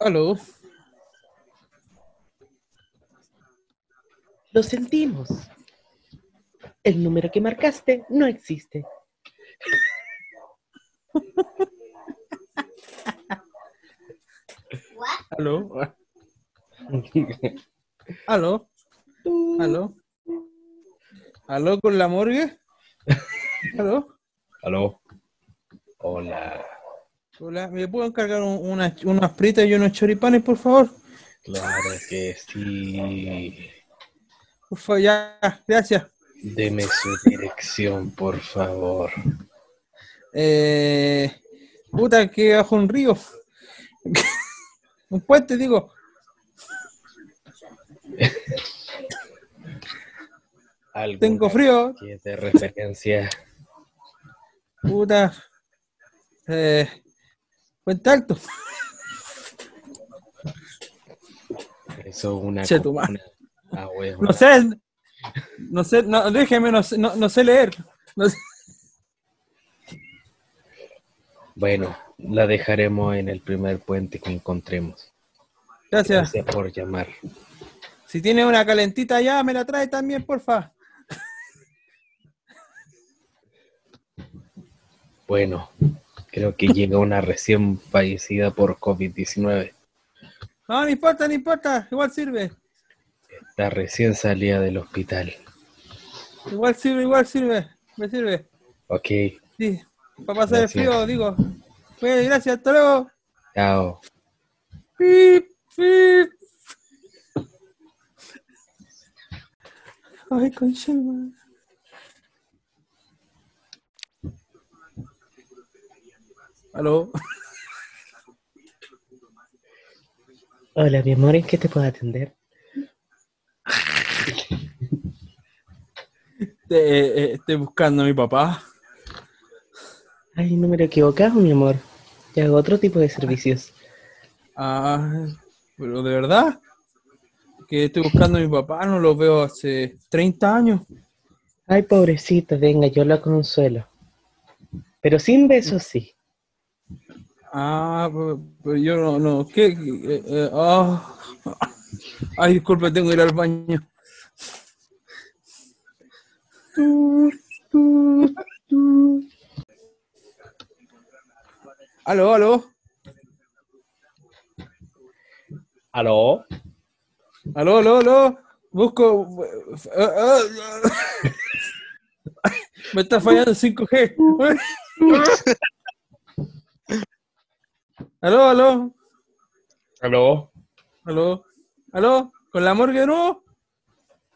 Aló. Lo sentimos. El número que marcaste no existe. Aló. Aló. Aló. Aló con la morgue. Aló. Aló. Hola. Hola, ¿me puedo encargar un- unas, unas fritas y unos choripanes, por favor? Claro que sí. Por favor, ya, gracias. Deme su dirección, por favor. Eh, puta, que bajo un río. un puente, digo. ¿Alguna Tengo frío. de referencia? Puta. Eh, Puente Alto. Eso es una Che, comuna. Ah. No sé. No sé, no, déjeme, no, sé- no, no sé leer. No sé. Bueno, la dejaremos en el primer puente que encontremos. Gracias. Gracias por llamar. Si tiene una calentita ya, me la trae también, porfa. Bueno, creo que llega una recién fallecida por COVID-19. No, no importa, no importa. Igual sirve. La recién salida del hospital. Igual sirve, igual sirve. Me sirve. Ok, Sí. Para pasar el Gracias. frío, digo. Bueno, gracias, hasta luego. chao. Pip, pip. Ay, concha de madre. Aló. Hola, mi amor, ¿en qué te puedo atender? Eh, eh, estoy buscando a mi papá. Ay, número equivocado, mi amor. Yo hago otro tipo de servicios. Ah, pero de verdad. Que estoy buscando a mi papá, no lo veo hace 30 años. Ay, pobrecito, venga, yo lo consuelo. Pero sin besos, sí. Ah, pero, pero yo no, no, ¿qué? eh, eh, ah. Ay, disculpe, tengo que ir al baño. Aló, aló, ¿Aló? aló, aló, aló. Busco. ah, ah, ah. Me está fallando el 5G. Aló, aló, ¿Aló? aló, aló, con la morgue nuevo.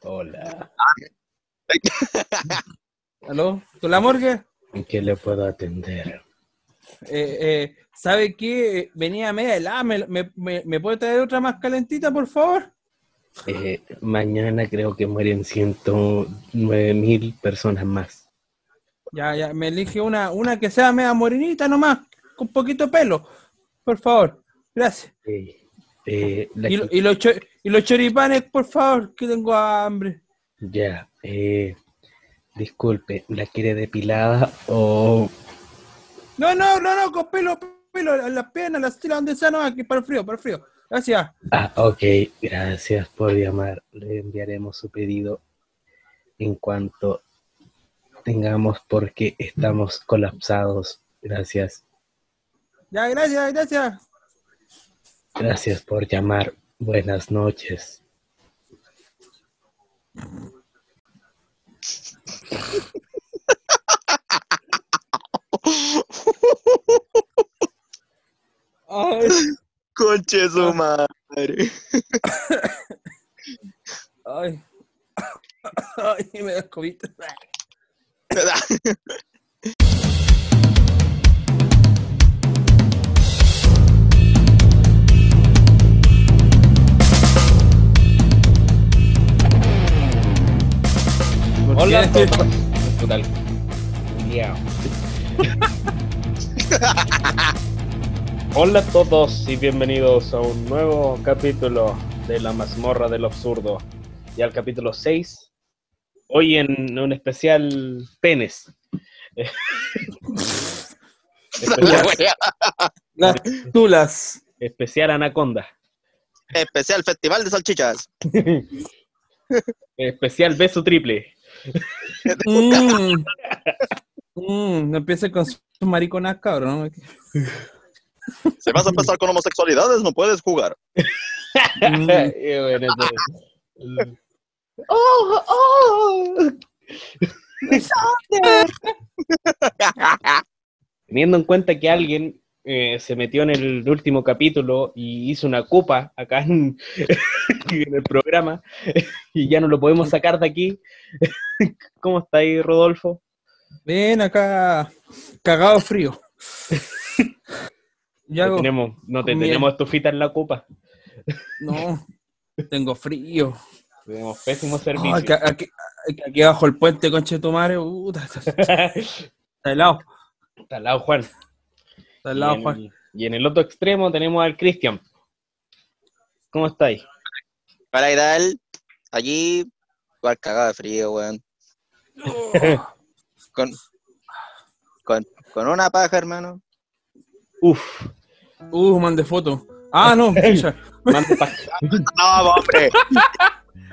Hola. Aló, con la morgue. ¿En qué le puedo atender? Eh, eh, ¿Sabe qué? Venía media helada. ¿Me, me, me, me puede traer otra más calentita, por favor? Eh, mañana creo que mueren 109 mil personas más. Ya, ya, me elige una, una que sea media morenita nomás, con poquito pelo. Por favor. Gracias. Eh, eh, la Y, y los, y los choripanes, por favor, que tengo hambre. Ya, eh, disculpe, ¿la quiere depilada o No, no, no, no, con pelo, pelo, las piernas, las tiras donde sea, no, aquí para el frío, para el frío. Gracias. Ah, ok, gracias por llamar. Le enviaremos su pedido en cuanto tengamos porque estamos colapsados. Gracias. Ya, gracias, gracias. Gracias por llamar. Buenas noches. Ay, Conche su madre. ay. Ay, me da COVID. Hola a qué? todos. Total. Hola a todos y bienvenidos a un nuevo capítulo de La mazmorra del absurdo. Y al capítulo 6. Hoy en un especial penes. Especial. Las tulas. Especial Anaconda. Especial Festival de Salchichas. Especial beso triple. Mm. Mm, no empieces con sus mariconas, cabrón. Si vas a empezar con homosexualidades, no puedes jugar. Mm. ¡Oh, oh! Teniendo en cuenta que alguien eh, se metió en el último capítulo y hizo una copa acá en, en el programa y ya no lo podemos sacar de aquí. ¿Cómo está ahí, Rodolfo? Ven acá, cagado frío. Ya No tenemos, no te tenemos estufita en la copa. No, tengo frío. Tenemos pésimo Oh, servicio. aquí, aquí, aquí abajo el puente, conche de tu madre, puta, está, está helado. Está al lado Juan. Está Y en, Juan. y en el otro extremo tenemos al Cristian. ¿Cómo estáis? Para ir a él, allí, igual cagado de frío, weón. Con, con, con una paja, hermano. Uf, Uh, mandé foto. Ah, no, chucha. manda pa- No, hombre.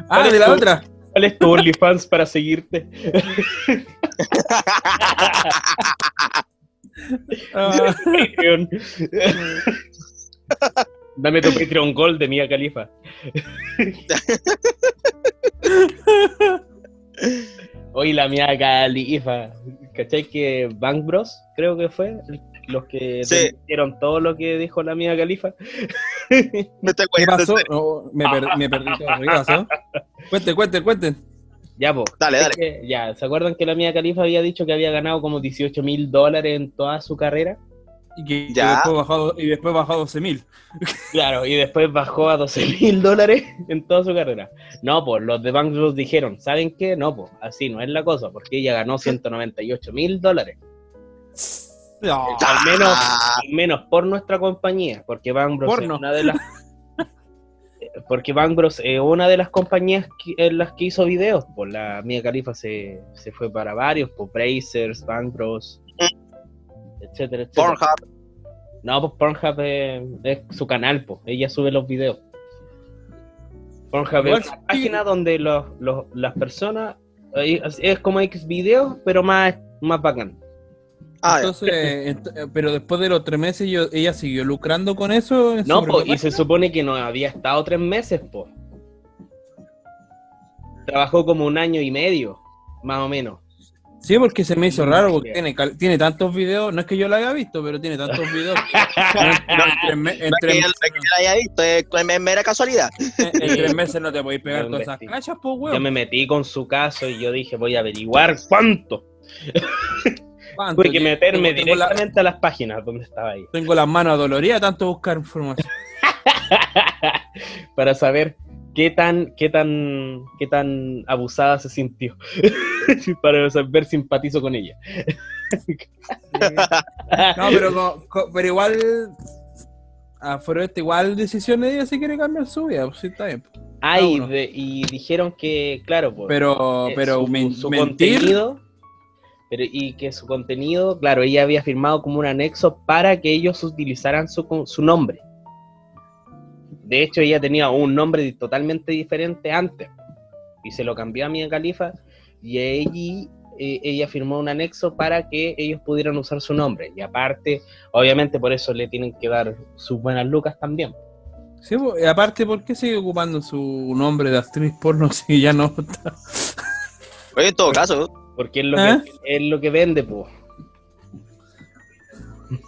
Ah, de la otra. ¿Cuál es tu OnlyFans para seguirte? Ah, Patreon. Dame tu Patreon Gold de Mia Califa. Hoy la Mia Califa. ¿Cachai que Bank Bros, creo que fue, los que Sí. hicieron todo lo que dijo la Mia Califa? Me estoy ¿Qué pasó? No, me, per- me perdí todo. ¿Qué pasó? Cuenten, cuenten, cuenten. Ya, po. Dale, dale. que, ya, ¿se acuerdan que la Mia Califa había dicho que había ganado como 18 mil dólares en toda su carrera? Y que y Ya. después bajó, y después bajó a 12 mil. Claro, y después bajó a 12 mil dólares en toda su carrera. No, pues los de Bank Bros dijeron, ¿saben qué? No, pues así no es la cosa, porque ella ganó 198 mil dólares. Al menos, Ah, al menos por nuestra compañía, porque Bank es una de las... Porque Bank Bros es una de las compañías que- en las que hizo videos. Pues la Mia Califa se, se fue para varios, pues Brazers, Bank Bros, etcétera, etcétera. Pornhub. No, pues Pornhub es, es su canal, pues. Ella sube los videos. Pornhub es una página donde los, los- las personas... eh, Es, es como X videos, pero más, más bacán. Ah, ya. Entonces, ent- eh, pero después de los tres meses, yo- ella siguió lucrando con eso. No, y se supone que no había estado tres meses, pues. Trabajó como un año y medio, más o menos. Sí, porque se me hizo raro, porque tiene, tantos videos, no es que yo lo haya visto, pero tiene tantos videos. No es tres que, meses, no es que la haya visto, es, es mera casualidad. en- en tres meses no te podéis pegar Yo todas esas cachas, pues, Yo weón. me metí con su caso y yo dije, voy a averiguar cuánto. Que meterme Tengo- tengo la- directamente a las páginas donde estaba ahí. Tengo las manos adoloridas, tanto buscar información. para saber qué tan, qué tan, qué tan abusada se sintió. para saber simpatizo con ella. No, pero, co- co- pero igual, afuera de este, igual decisión de ella si quiere cambiar su vida, pues sí, está bien. Ah, y, uno. de- y dijeron que, claro, pues, Pero, eh, pero su, men- su mentir, contenido, pero, y que su contenido, claro, ella había firmado como un anexo para que ellos utilizaran su, su nombre. De hecho, ella tenía un nombre totalmente diferente antes y se lo cambió a Mia Khalifa y allí eh, ella firmó un anexo para que ellos pudieran usar su nombre. Y aparte, obviamente por eso le tienen que dar sus buenas lucas también. Sí, y aparte, ¿por qué sigue ocupando su nombre de actriz porno si ya no está? Oye, en todo caso, Porque es lo, ¿Eh? que, es lo que vende, pues.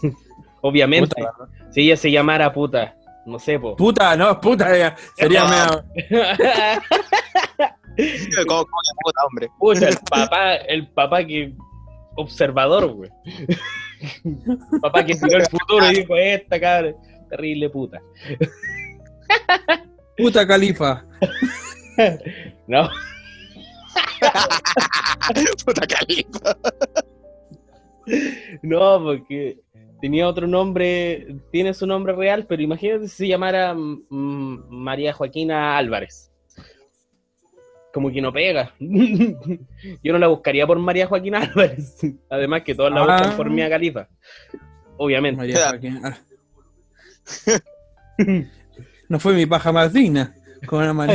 Obviamente, Puta, si ella se llamara puta, no sé, pues. Puta, no, puta, sería Ah. medio- ¿cómo, cómo puta, hombre? Puta, el papá, el papá que observador, güey. papá que tiró el futuro y dijo, esta cabra, terrible puta. puta califa. No, Puta califa. no, porque tenía otro nombre, tiene su nombre real, pero imagínate si se llamara mm, María Joaquina Álvarez. Como que no pega. Yo no la buscaría por María Joaquina Álvarez. Además que todos la buscan Ah. por Mia Califa. Obviamente. María Joaquín. Ah. No fue mi paja más digna. Con una mano.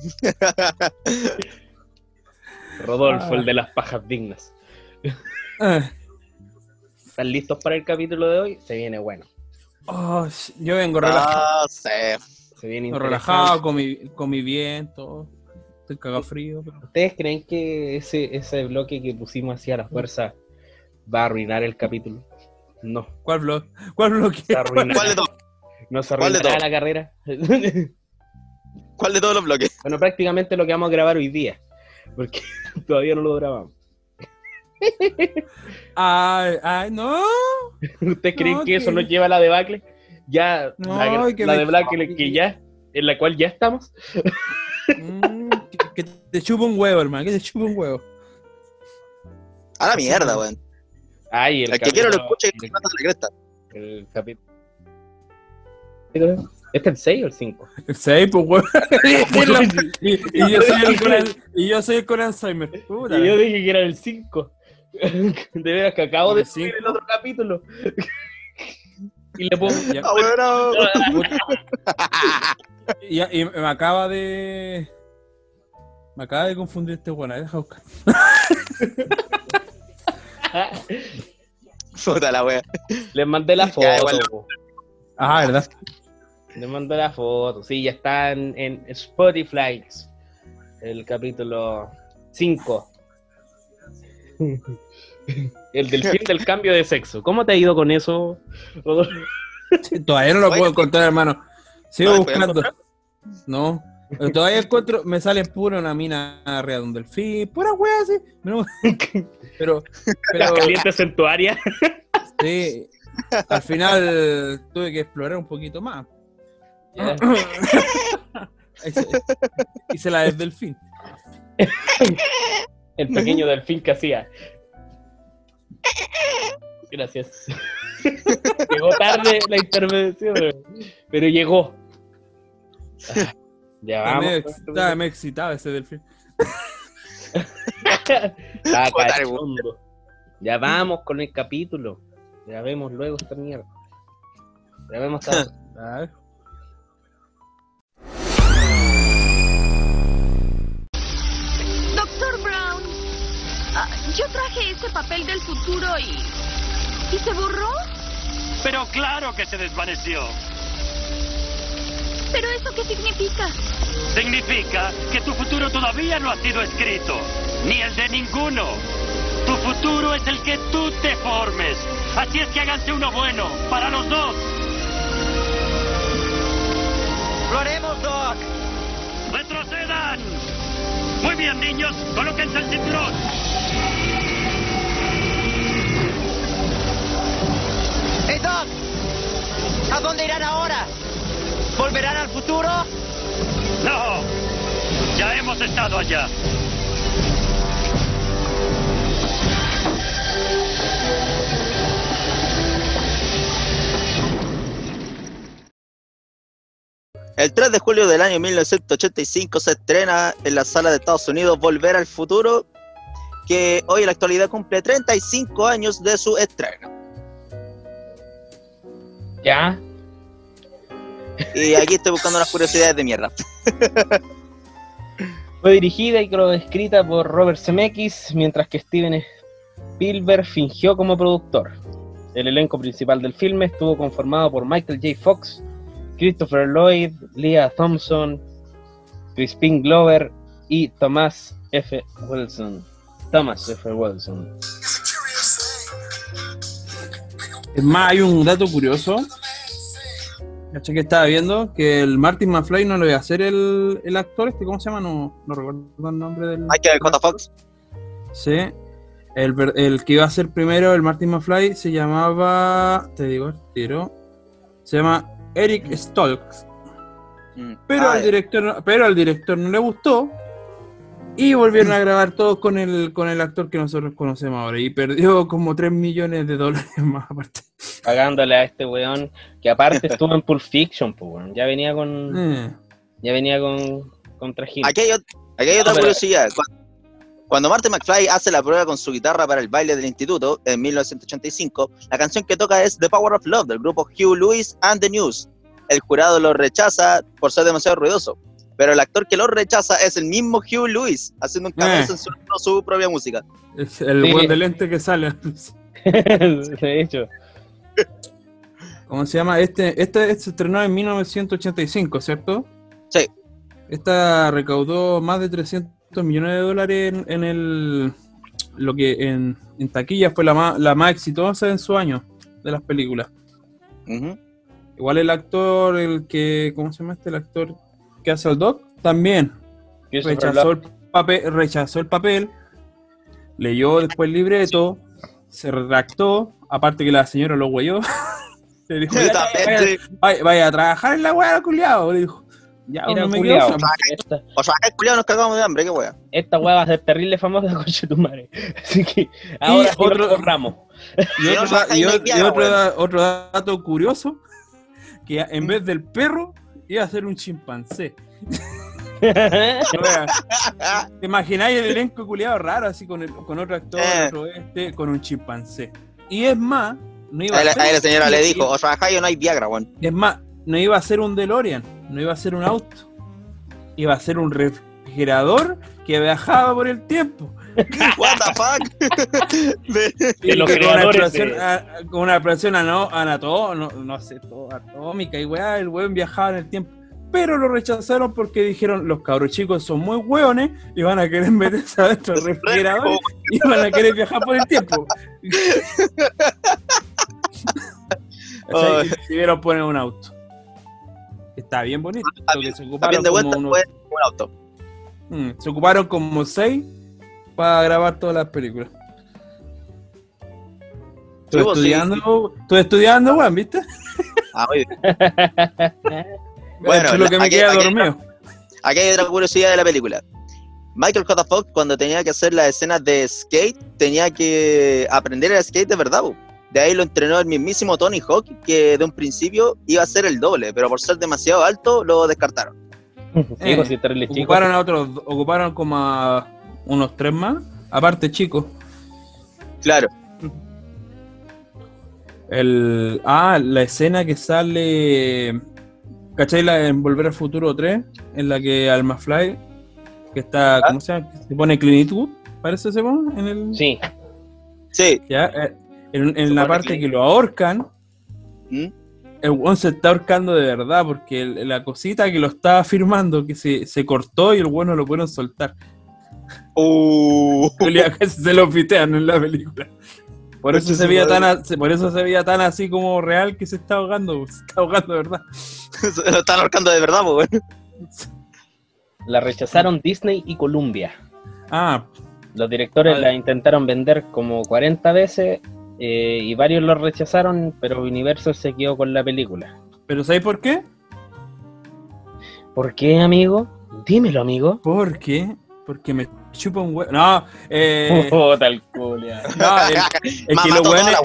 Rodolfo, el de las pajas dignas. Ah. ¿Están listos para el capítulo de hoy? Se viene bueno. Oh, yo vengo relajado, No sé. Se viene relajado interesante. comí, comí bien, todo. Estoy cagado frío. pero- ¿Ustedes creen que ese, ese bloque que pusimos hacia la fuerza va a arruinar el capítulo? No. ¿Cuál blog? ¿Cuál bloque? Se. ¿Cuál de todos? ¿No se ¿Cuál de arruinará la carrera? ¿Cuál de todos los bloques? bueno, prácticamente lo que vamos a grabar hoy día. Porque todavía no lo grabamos. Ay, ay, no. ¿Ustedes creen No, que eso nos lleva a la debacle? Ya, No, la, que la me- debacle que ya, en la cual ya estamos. Mm, que, que te chupa un huevo, hermano. Que te chupa un huevo. A la mierda, weón. Ay, el El que quiera lo escuche y el- cresta. El capítulo. ¿Este es el 6 o el 5? El 6, pues, huevo. y, y yo soy el con, y yo soy el con Alzheimer. Puta. Y yo dije que era el 5. De veras que acabo de subir el otro capítulo. y le pongo. Ya. Ah, weón, Y, y me acaba de. Me acaba de confundir este weón. Deja buscar. Puta la wea. Les mandé la foto. Ya, igual. Ah, ¿verdad? Les mandé la foto. Sí, ya está en, en Spotify. El capítulo 5. El del fin del cambio de sexo. ¿Cómo te ha ido con eso, Rodolfo? Todavía no lo puedo encontrar, hermano. Sigo ¿No lo puedes buscando. No. Pero todavía encuentro, me sale pura una mina arriba de un delfín, pura wea así. No, Pero, Las pero calientes en tu área. sí, al final tuve que explorar un poquito más. Hice, la del delfín. El pequeño delfín que hacía. Gracias. llegó tarde la intervención, pero, llegó. Ah, Ya vamos. estaba medio excitado ese delfín. Ya vamos con el capítulo. Ya vemos luego esta mierda. Ya vemos yo traje ese papel del futuro y... ¿Y se borró? Pero claro que se desvaneció. ¿Pero eso qué significa? Significa que tu futuro todavía no ha sido escrito, ni el de ninguno. Tu futuro es el que tú te formes. Así es que háganse uno bueno, para los dos. ¡Lo haremos, Doc! ¡Retrocedan! Muy bien, niños, colóquense el cinturón. ¡Hey, Doc! ¿A dónde irán ahora? ¿Volverán al futuro? No, ya hemos estado allá. El 3 de julio del año 1985 se estrena en la sala de Estados Unidos Volver al Futuro, que hoy en la actualidad cumple 35 años de su estreno. Ya. Y aquí estoy buscando unas curiosidades de mierda. Fue dirigida y escrita por Robert Zemeckis, mientras que Steven Spielberg fingió como productor. El elenco principal del filme estuvo conformado por Michael J. Fox, Christopher Lloyd, Leah Thompson, Crispin Glover y Thomas F. Wilson. Thomas F. Wilson. Es más, hay un dato curioso. ¿Cachai que estaba viendo? Que el Martin McFly no lo iba a hacer el, el actor este, ¿cómo se llama? No, no recuerdo el nombre del. Michael J. Fox. Sí. El, el que iba a ser primero, el Martin McFly, se llamaba. Te digo, el tiro. Se llama Eric Stoltz. Mm. Pero, Ah, al director, no- pero al director no le gustó. Y volvieron a grabar todos con el, con el actor que nosotros conocemos ahora. Y perdió como 3 millones de dólares más aparte. Pagándole a este weón que aparte estuvo en Pulp Fiction, pues weón. Ya venía con. Eh. Ya venía con. con trajín. Aquí hay, ot- aquí hay otra Ah, pero- curiosidad. Cu- Cuando Marty McFly hace la prueba con su guitarra para el baile del instituto en 1985, la canción que toca es The Power of Love del grupo Hugh Lewis and the News. El jurado lo rechaza por ser demasiado ruidoso, pero el actor que lo rechaza es el mismo Hugh Lewis, haciendo un cambio Eh. censurando su propia música. Es el Sí. buen de lente que sale. de hecho. ¿Cómo se llama? Este, este se estrenó en 1985, ¿cierto? Sí. Esta recaudó más de 300 millones de dólares en, en el lo que en, en taquilla fue la más, la más exitosa en su año de las películas. Igual el actor, el que, ¿cómo se llama este? El actor que hace al Doc, también rechazó el papel, rechazó el papel, leyó después el libreto, se redactó, aparte que la señora lo huelló. le dijo, "Ya, También, vaya, sí. vaya- vaya a trabajar en la weá, culiado. Le dijo, ya, Mira, no me culiao, esta, O sea, el culiao nos cagamos de hambre, qué wea. esta weá va a ser terrible famosa con tu madre. Así que ahora sí otro- lo borramos. Y, otro, y y no o- hay y otro otro dato curioso, que en vez del perro, iba a ser un chimpancé. Wea, ¿Te imagináis el elenco culiado raro así con, el- con otro actor, Eh. otro este, con un chimpancé? Y es más, no iba la, a ser- ahí la señora le dijo, o trabajáis o no hay Viagra, weón. Es más, no iba a ser un DeLorean, no iba a ser un auto. Iba a ser un refrigerador que viajaba por el tiempo. What the fuck? De- De los Y con una creadores de- con una explosión ano- anató- no, no sé, todo atómica y weá, el weón viajaba en el tiempo. Pero lo rechazaron porque dijeron los cabros chicos son muy hueones y van a querer meterse adentro del refrigerador y van a querer viajar por el tiempo. Decidieron poner un auto. Está bien bonito. se También ocuparon de como vuelta unos- fue un auto. Mm, se ocuparon como seis para grabar todas las películas. Estoy Sí, vos, sí. estudiando, estudiando, weón, ¿viste? Ah, muy bien. Bueno, lo que me aquí- queda aquí- dormido. Aquí hay otra curiosidad de la película. Michael J. Fox, cuando tenía que hacer las escenas de skate, tenía que aprender el skate de verdad. De ahí lo entrenó el mismísimo Tony Hawk, que de un principio iba a ser el doble, pero por ser demasiado alto lo descartaron. Sí, Eh, pues, chico. Ocuparon a otros, ocuparon como a unos tres más, aparte chicos. Claro. El, ah, la escena que sale, ¿cachai? La en Volver al Futuro 3, en la que Alma Fly, que está, ¿cómo se llama? Se pone Clint Eastwood, parece se pone, en el... Sí, Sí. Ya, eh, en, la parte que lo ahorcan, ¿Mm? el weón se está ahorcando de verdad, porque el- la cosita que lo estaba firmando, que se, se cortó y el weón no lo pudieron soltar. Uh, Julia, casi se lo pitean en la película. Por eso, se veía tan, por eso se veía tan así como real que se está ahogando, se está ahogando de verdad. se lo están ahorcando de verdad, pues, la rechazaron Disney y Columbia. Ah, Los directores Vale. la intentaron vender como 40 veces eh, y varios lo rechazaron, pero Universal se quedó con la película. pero ¿sabes por qué? ¿Por qué, amigo? Dímelo, amigo. ¿Por qué? Porque me chupa un huevo. No, eh, Oh, tal culia. no, es que los weones-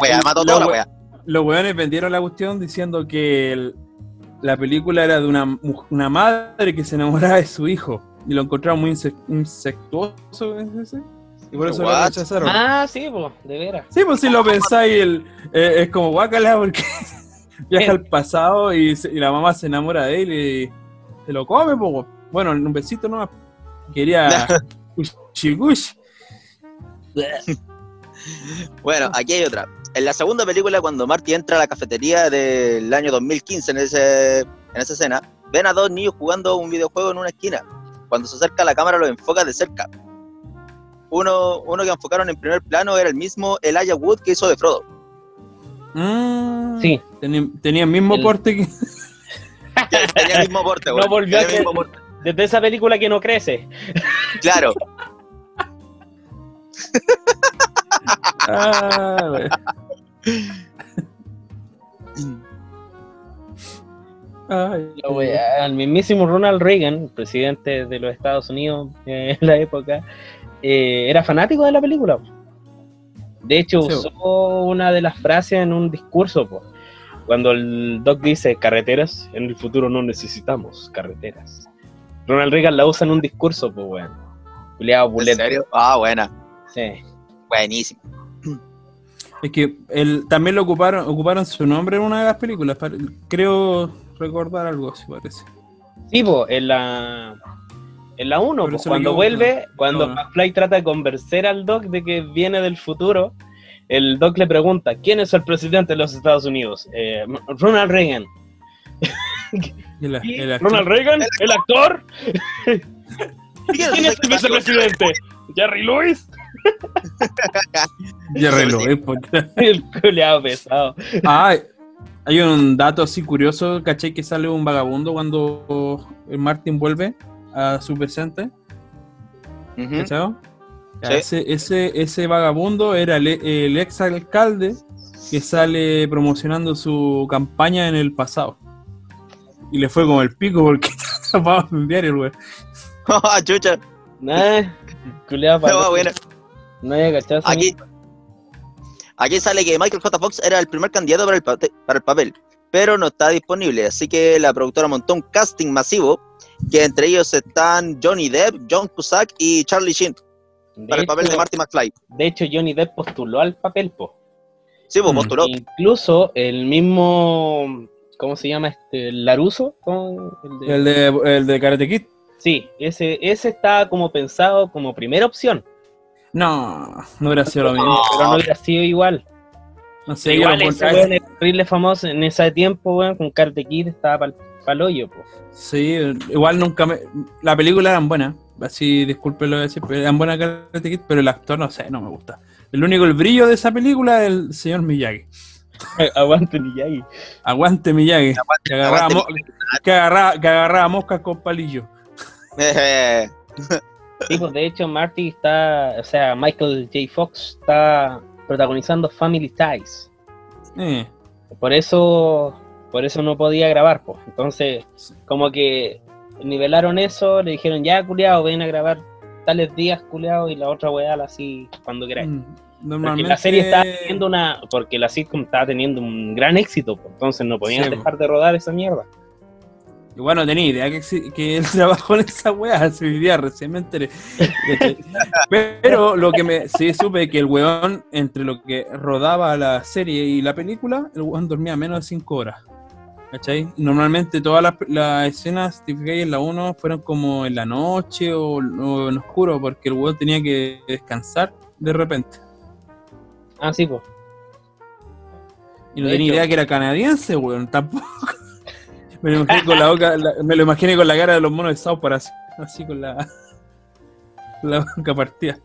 los weones vendieron la cuestión diciendo que el- la película era de una, mu- una madre que se enamoraba de su hijo y lo encontraron muy inse- insectuoso ¿es ese? Y por eso lo What? rechazaron. Ah, sí, pues, de veras. Sí, pues si lo pensáis, el, eh, es como guácala porque viaja al pasado y, se- y la mamá se enamora de él y se lo come, pues. Bueno, en un besito nomás. Quería cuchiguch. Bueno, aquí hay otra. En la segunda película, cuando Marty entra a la cafetería del año 2015 en, ese, en esa escena, ven a dos niños jugando un videojuego en una esquina. Cuando se acerca la cámara, los enfoca de cerca. Uno, uno que enfocaron en primer plano era el mismo Elijah Wood que hizo de Frodo. Mm, Sí. Tenía, tenía el mismo El- porte que. Tenía el mismo porte, No weón. volvió a mismo porte. Desde esa película que no crece. Claro. Ah. Ay, wea, El mismísimo Ronald Reagan, presidente de los Estados Unidos eh, en la época, eh, era fanático de la película. De hecho, Sí. usó una de las frases en un discurso. po. Cuando el Doc dice carreteras, en el futuro no necesitamos carreteras. Ronald Reagan la usa en un discurso, pues. Culeado ¿En serio? Ah, buena. Sí. Buenísimo. Es que él, también lo ocuparon, ocuparon su nombre en una de las películas. Creo recordar algo así parece. Sí, po, en la. En la 1, Pero eso lo cuando vuelve, cuando No. McFly trata de convencer al Doc de que viene del futuro, el Doc le pregunta: ¿Quién es el presidente de los Estados Unidos? Eh, Ronald Reagan. ¿Ronald Reagan? ¿El actor? ¿Y quién ¿Quién es el vicepresidente? ¿Jerry Lewis? Jerry Lewis, porque- El culeado pesado. Ah, hay un dato así curioso, ¿cachai? Que sale un vagabundo cuando el Martin vuelve a su presente, Ujú. ¿cachai? Ya, Sí. Ese, ese, ese vagabundo era el, el ex alcalde que sale promocionando su campaña en el pasado. Y le fue como el pico porque está atrapado en un diario, güey. Chucha. Nah, No, buena. No había cachado Aquí, aquí sale que Michael J. Fox era el primer candidato para el, para el papel, pero no está disponible. Así que la productora montó un casting masivo, que entre ellos están Johnny Depp, John Cusack y Charlie Sheen De para el papel de Marty McFly. De hecho, Johnny Depp postuló al papel, po. Sí, pues Mm. postuló. Incluso el mismo. ¿Cómo se llama este? ¿Laruso? El de- El de, el de Karate Kid. Sí, ese, ese estaba como pensado como primera opción. No, no hubiera sido lo mismo. Pero no hubiera sido igual. No sé, igual ese weón famoso en ese tiempo, weón, con Karate Kid estaba pa'l pa'l hoyo, po. Sí, igual nunca me... La película eran buenas, así disculpen lo que decir, pero eran buenas Karate Kid, pero el actor no sé, no me gusta. El único el brillo de esa película es el señor Miyagi. Aguante Miyagi. Aguante Miyagi. que, agarraba aguante mo- que, agarraba, que agarraba moscas con palillo. Sí, pues de hecho Marty está, o sea, Michael J. Fox está protagonizando Family Ties. Eh, Por eso, por eso no podía grabar, pues. Entonces, como que nivelaron eso, le dijeron, ya, culiao, ven a grabar tales días, culiao, y la otra weá así cuando queráis. mm, Porque la serie estaba teniendo una, porque la sitcom estaba teniendo un gran éxito, pues, entonces no podían Sí, dejar de rodar esa mierda. Igual no tenía idea que, que él trabajó en esa weá, se vivía recién me enteré. ¿Cachai? Pero lo que me sí supe que el weón, entre lo que rodaba la serie y la película, el weón dormía menos de 5 horas. ¿Cachai? Normalmente todas las, las escenas, fijáis, en la 1 fueron como en la noche o, o en oscuro, porque el weón tenía que descansar de repente. Ah, sí, pues. Y no tenía idea que era canadiense, weón, tampoco. Me lo imaginé con la boca, la- me lo imaginé con la cara de los monos de South Park, así, así con la, la boca partida.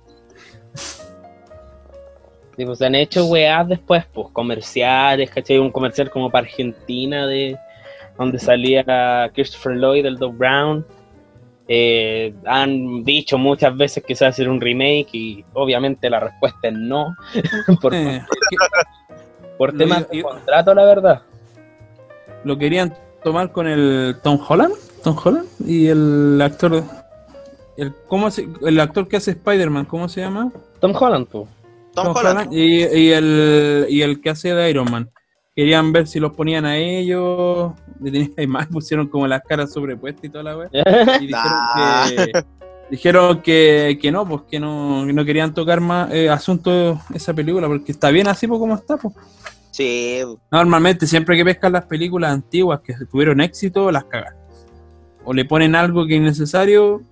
Pues, se han hecho weás después, pues, comerciales, ¿cachai? Un comercial como para Argentina, de donde salía Christopher Lloyd, el Doc Brown. Eh, han dicho muchas veces que se va a hacer un remake y obviamente la respuesta es no, por, Eh, por temas de contrato, la verdad. lo querían tomar con el Tom Holland, Tom Holland y el actor, el, ¿cómo se- el actor que hace Spider-Man, ¿cómo se llama? Tom Holland, pues. Tom Holland. y, y el, y el que hace de Iron Man. Querían ver si los ponían a ellos, ahí mal, pusieron como las caras sobrepuestas y toda la wea. y dijeron Nah. que dijeron que, que no, pues que no, que no querían tocar más eh, asuntos esa película, porque está bien así pues, como está. Pues. Sí, Normalmente, siempre que pescan las películas antiguas que tuvieron éxito, las cagan. O le ponen algo que es innecesario,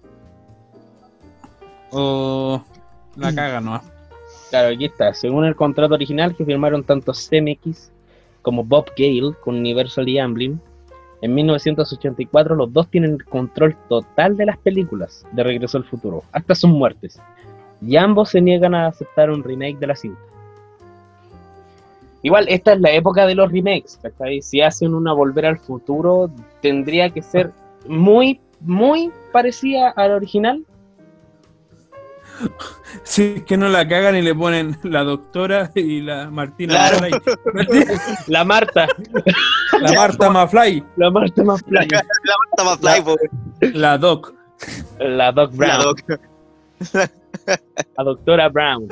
o la cagan nomás. Claro, aquí está. Según el contrato original que firmaron tanto CMX como Bob Gale con Universal y Amblin, en 1984 los dos tienen el control total de las películas de Regreso al Futuro, hasta sus muertes. Y ambos se niegan a aceptar un remake de la cinta. Igual, esta es la época de los remakes. Si hacen una Volver al Futuro, tendría que ser muy, muy parecida al original. Si es que no la cagan y le ponen la doctora y la Martina Claro. Maflay. La Marta, La Marta Maflay, la Marta más playa. estaba fly, po. la doc. La Doc Brown. La doc. La doctora Brown.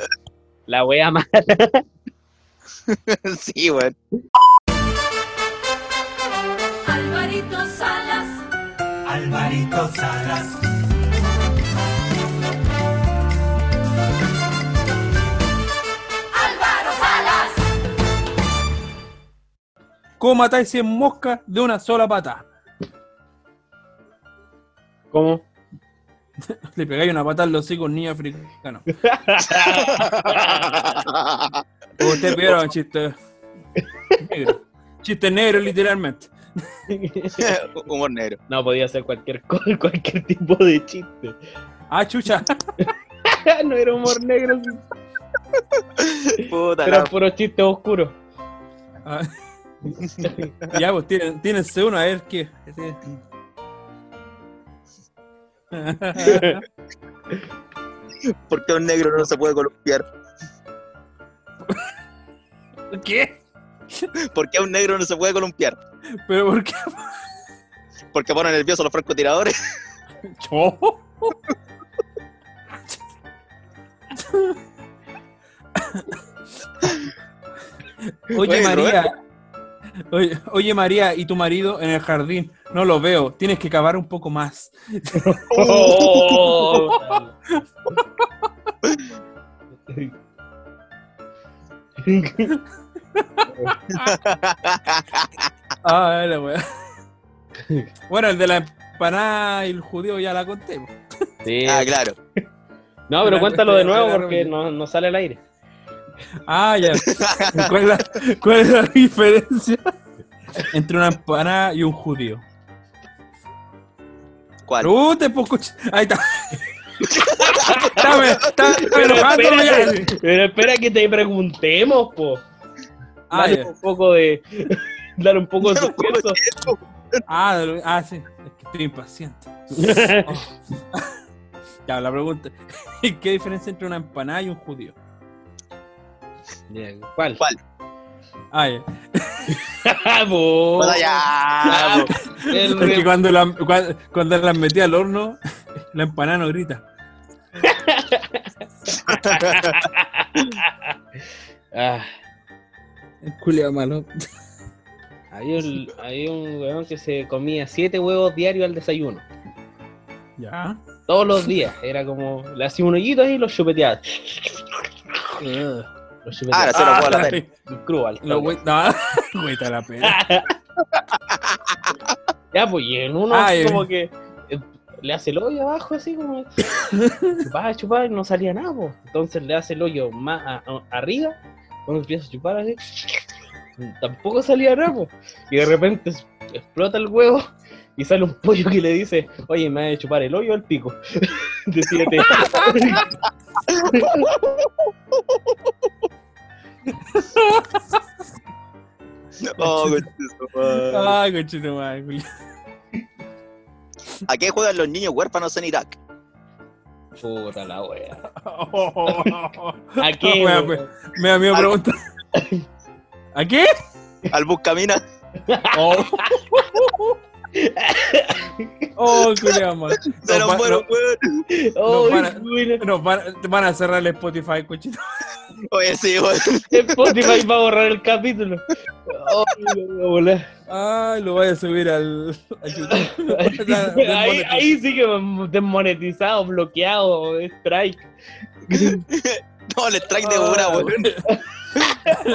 La wea mala. Sí, weón. Alvarito Salas. Alvarito Salas. ¿Cómo matáis 100 moscas de una sola pata? ¿Cómo? Le pegáis una pata al hocico a un niño africano. Usted vieron chiste negro. Chiste negro, literalmente. Humor negro. No, podía ser cualquier cualquier tipo de chiste. Ah, chucha. no era humor negro, Puta eran la... puros chistes oscuros. Ah. Ya, pues tienen, tínense uno a ver qué. ¿Por qué un negro no se puede columpiar? ¿Qué? ¿Por qué un negro no se puede columpiar? ¿Pero por qué? Porque ponen nerviosos a los francotiradores. Yo. Oye, Oye, María. Oye, oye, María, ¿y tu marido en el jardín? No lo veo. Tienes que cavar un poco más. Oh. Ah, la wea. Bueno, el de la empanada y el judío ya la conté. Sí. Ah, claro. No, pero cuéntalo de nuevo porque no, no sale al aire. Ah, ya. ¿Cuál es, la, cuál es la diferencia entre una empanada y un judío? ¿Cuál? Pregunte, po, coche. Ahí está. Está Pero enojándome ya. espera, pero espera que te preguntemos, po. Ah, Dale un poco de. Dale un poco de suspenso. Ah, ah, sí. Es que estoy impaciente. Oh. Ya, la pregunta. ¿Qué diferencia entre una empanada y un judío? Bien, ¿Cuál? ¿Cuál? Ah, ya. Ya. El Es que re- cuando la, cuando, cuando las metí al horno, la empanada no grita. Ah, El culiao malo. había, un, había un weón que se comía siete huevos diarios al desayuno. Ya. Todos los días. Era como. Le hacía un hoyito ahí y los chupeteaba. Ah, no se lo puedo la pena. Crudo al Lo güey, no, güey, está la pena. Ya, pues, y en uno Ay, así como que eh, le hace el hoyo abajo, así como chupaba, chupaba y no salía nada, pues. Entonces le hace el hoyo más a- a- arriba, cuando empieza a chupar así, tampoco salía nada, pues. Y de repente explota el huevo y sale un pollo que le dice, oye, me va a chupar el hoyo o el pico. Decídete. Oh. Ay, culiao. ¿A qué juegan los niños huérfanos en Irak? Puta la wea. ¿A ¿A qué, Wea? Me da miedo Al- preguntar. ¿A qué? Al Buscamina. Oh, oh culiao, man. Se Nos no- weón. Oh, van a- nos van, te van a cerrar el Spotify, cochito. Oye, sí, weón. Spotify va a borrar el capítulo. Oh, a. Ay, lo voy a subir al, a YouTube. ahí, ahí sí que desmonetizado, bloqueado, strike. No, le strike de una, weón.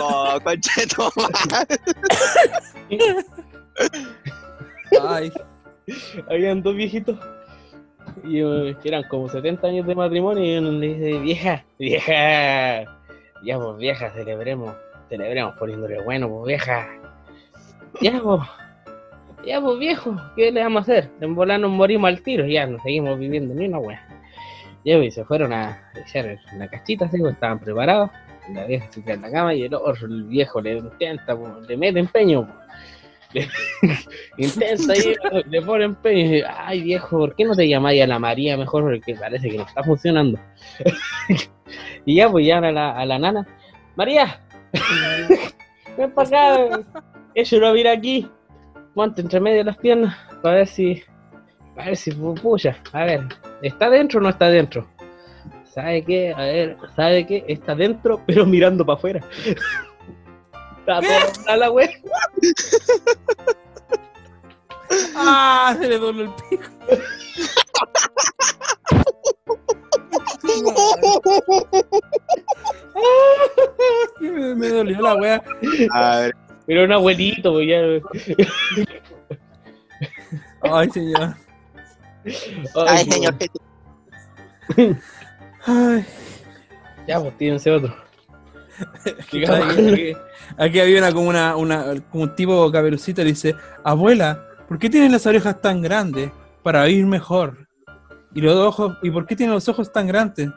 Oh, concheto, Ay, Habían dos viejitos. Y eh, eran como 70 años de matrimonio. Y uno le dice, vieja, vieja. Ya, pues vieja, celebremos. Celebremos poniéndole bueno, pues vieja. Ya, pues. Ya, pues viejo, ¿qué le vamos a hacer? En volar nos morimos al tiro, ya nos seguimos viviendo ni una wea. Ya, pues, y se fueron a echar una cachita, así, pues, estaban preparados. La vieja se queda en la cama y el otro, el viejo, le intenta, pues, le mete empeño. intenta ahí, le pone empeño y ay viejo, ¿por qué no te llamáis a la María mejor? Porque parece que no está funcionando. y ya, pues, llaman a la, a nana. María, ven para acá, eso no viene aquí. Ponte entre medio de las piernas para ver si. Para ver si puya. A ver, ¿está dentro o no está dentro? ¿Sabe qué? A ver, ¿sabe qué? Está dentro, pero mirando para afuera. La wea. ah, se le dobló el pico. me, me dolió la wea. A ver, Era un abuelito, ya. Ay, señor. Ay, pues, señor. Ay. Ya, pues tírense otro. Aquí, aquí- aquí había una como una, una como un tipo caperucita dice, abuela, ¿por qué tienes las orejas tan grandes? Para oír mejor. Y los ojos, ¿y por qué tienes los ojos tan grandes?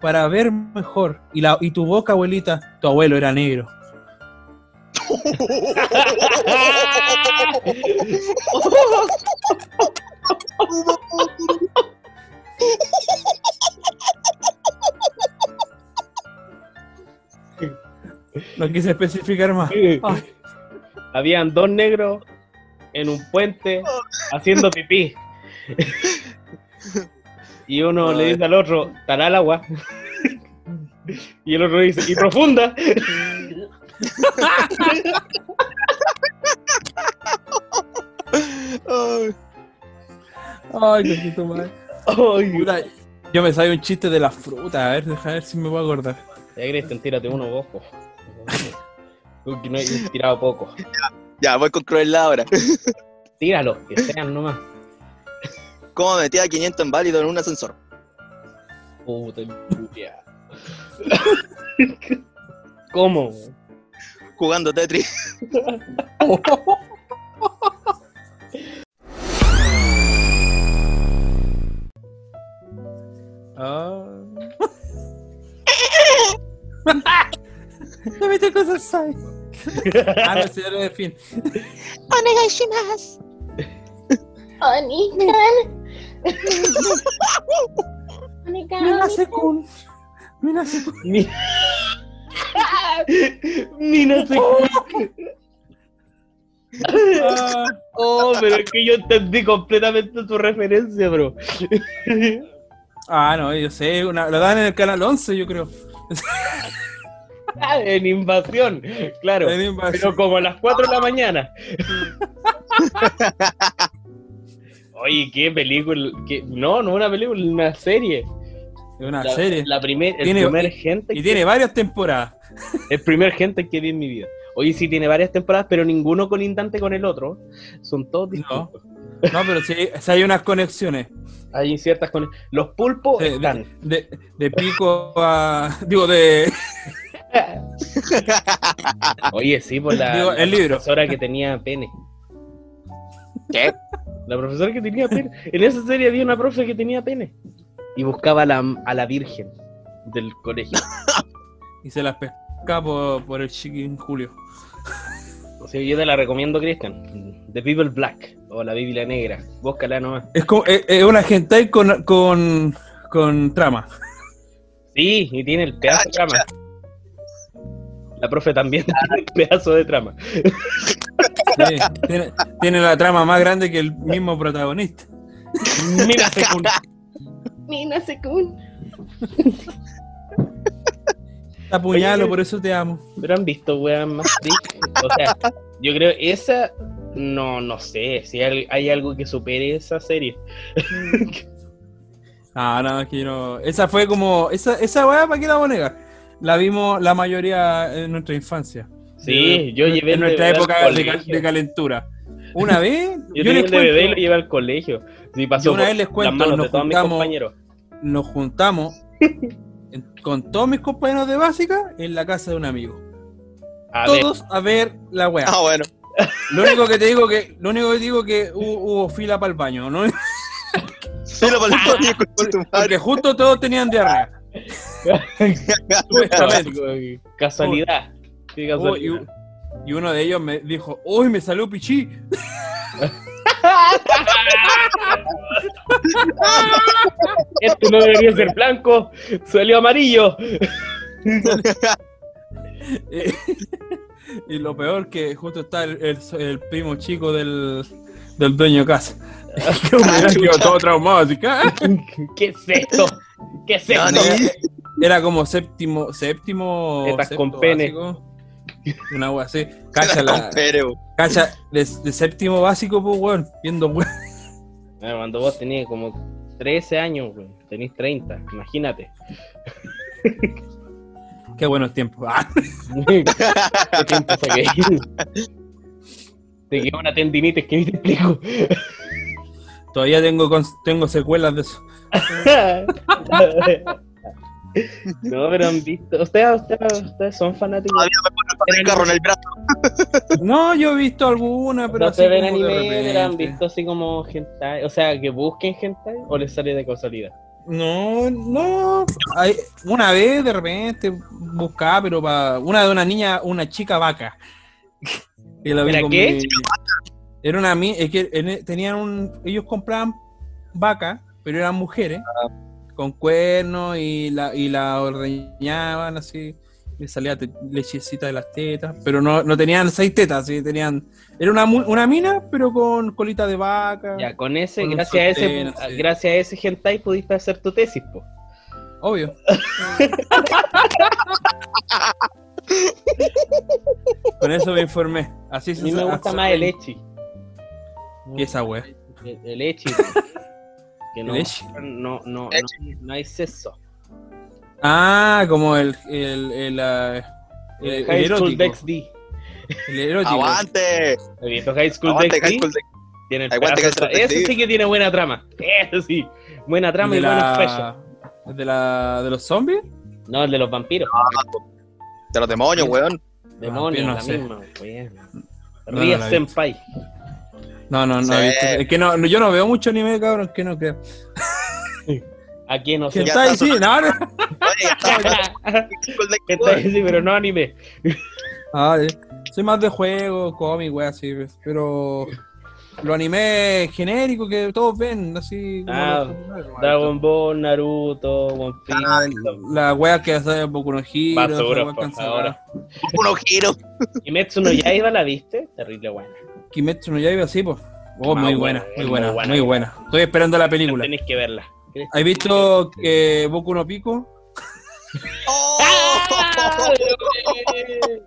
Para ver mejor. Y la, y tu boca, abuelita, tu abuelo era negro. No quise especificar más. Ay, Habían dos negros en un puente haciendo pipí. Y uno le dice al otro, ¿estará el agua? Y el otro dice, ¿y profunda? Ay, ay, cosito madre. Ay, Puta, Yo me sabía un chiste de las frutas, a ver, deja ver si me voy a acordar. Ya, Cristian, tírate uno vos, no he tirado poco. Ya, voy con crueldad ahora. Tíralo, que sean nomás. ¿Cómo metí a 500 inválidos en un ascensor? Puta. ¿Cómo? Jugando Tetris. Ah. No me cosas ahí. Ah, no, señor de fin. Mina Sekun. Mina Sekun. Ni... Mina se... Ah, Oh, pero es que yo entendí completamente tu referencia, bro. Ah, no, yo sé, una, lo dan en el canal 11, yo creo. Ah, en invasión, claro. En invasión. Pero como a las 4 de la mañana. Oye, qué película. qué- No, no una película, una serie. Es una La, serie. La primer, el Tiene- primer gente Y que- tiene varias temporadas. el primer gente que vi en mi vida. Oye, sí tiene varias temporadas, pero ninguno colindante con el otro. Son todos distintos. No, pero sí, sí hay unas conexiones. Hay ciertas con los pulpos Sí, están. de, de, de pico a. Digo, de. Oye, sí, por la, Digo, la el libro. profesora que tenía pene. ¿Qué? La profesora que tenía pene. En esa serie había una profe que tenía pene. Y buscaba a la, a la virgen del colegio. Y se las pesca por, por el chiquín Julio. O sea, yo te la recomiendo, Cristian. The People Black. O la Biblia Negra. Búscala nomás. Es, como, es, es una hentai con, con, con trama. Sí, y tiene el pedazo de Ah, trama. La profe también tiene el pedazo de trama. Sí, tiene, tiene la trama más grande que el mismo protagonista. Mira, secund- Mina Sekun. Te apuñalo, por eso te amo. Pero han visto weón más. O sea, yo creo esa. No, no sé si hay, hay algo que supere esa serie. Ah, no, es que yo no. Esa fue como. Esa, esa weá, ¿para qué la voy a negar? La vimos la mayoría en nuestra infancia. Sí, yo En- llevé En el nuestra época de, calentura. Una vez, Yo, yo, tenía les el DVD y lo llevé al colegio. Sí, pasó Yo una vez les cuento, nos de todos mis juntamos- compañeros. nos juntamos en- con todos mis compañeros de básica en la casa de un amigo. A ver, Todos a ver la weá. Ah, bueno. Lo único que te digo que, lo único que digo que hubo, hubo fila para el baño, ¿no? Palito, con tu madre. Porque justo todos tenían diarrea. Casualidad. Sí, Oh, y, uno de ellos me dijo, uy, me salió pichí. Este no debería ser blanco, salió amarillo. y lo peor que justo está el, el- el primo chico del, del dueño de casa. Que me había quedado todo traumado, así que, ¡ah! ¿Qué es esto? ¿Qué es No, esto? Era como séptimo, séptimo. Sexto con pene. básico. Una wea así. Cacha, la, cacha de, de séptimo básico, pues weón, viendo weón. Ah, Cuando vos tenías como 13 años, güey, tenés 30, imagínate. Qué buenos tiempos. Ah, ¿Qué tiempo saqué? Te quedó una tendinitis que ni te explico. Todavía tengo, tengo secuelas de eso. No, pero han visto. Ustedes, ustedes, ustedes son fanáticos. Todavía me pone el carro en el brazo. No, yo he visto alguna, pero ¿No así se ven anime, pero han repente. visto así como hentai? O sea, que busquen hentai o les sale de casualidad. No, no. Hay, una vez de repente buscaba, pero para una de una niña, una chica vaca. Y la vi ¿Era con qué? mi- Era una es que en- tenían un, ellos compraban vaca, pero eran mujeres con cuernos y la y la ordeñaban así, le salía lechecita de las tetas, pero no, no tenían seis tetas, sí, tenían era una una mina, pero con colita de vaca. Ya, con ese, Con gracias a ese, gracias a ese hentai pudiste hacer tu tesis, po. Obvio. Con eso me informé. Así A se mí me gusta más el echi. ¿Qué esa wea? El, el echi. Que no, ¿El echi? no, no, no, Echi. no hay sexo. Ah, como el el el, ah, el- el High School. Dex D. El erótico. ¡Aguante! ¿Has visto High School ¡Aguante, Dex High D? School Dex- Tiene el Aguante, High School Dex D. sí que tiene buena trama. Eso sí. Buena trama de y buenos la, pechos. de la de los zombies. No, el de los vampiros. De los demonios, weón. Demonios, no la sé. misma. weón. No, no visto. Senpai. No, no, no. Sí. Es que no, no- yo no veo mucho anime, cabrón, que no creo. ¿A quién no ¿Qué sé? está ahí? Sí, no, no. Está, weón. sí, pero no anime. Ah, eh. soy más de juego, cómic, wea, así, pues, pero lo anime genérico que todos ven, así como Ah, wea. Dragon Ball, Naruto, One Piece. La wea que hace Boku no Hero, Basura, por cansa- favor. Unos giros. Kimetsu no Yaiba, ¿la viste? Terrible buena. Kimetsu no Yaiba, sí, pues. Oh, Ah, muy bueno, buena, muy muy buena, buena. muy buena. Estoy esperando la película. Tenéis que verla. ¿Has visto que Boku no Pico? ¡Oh!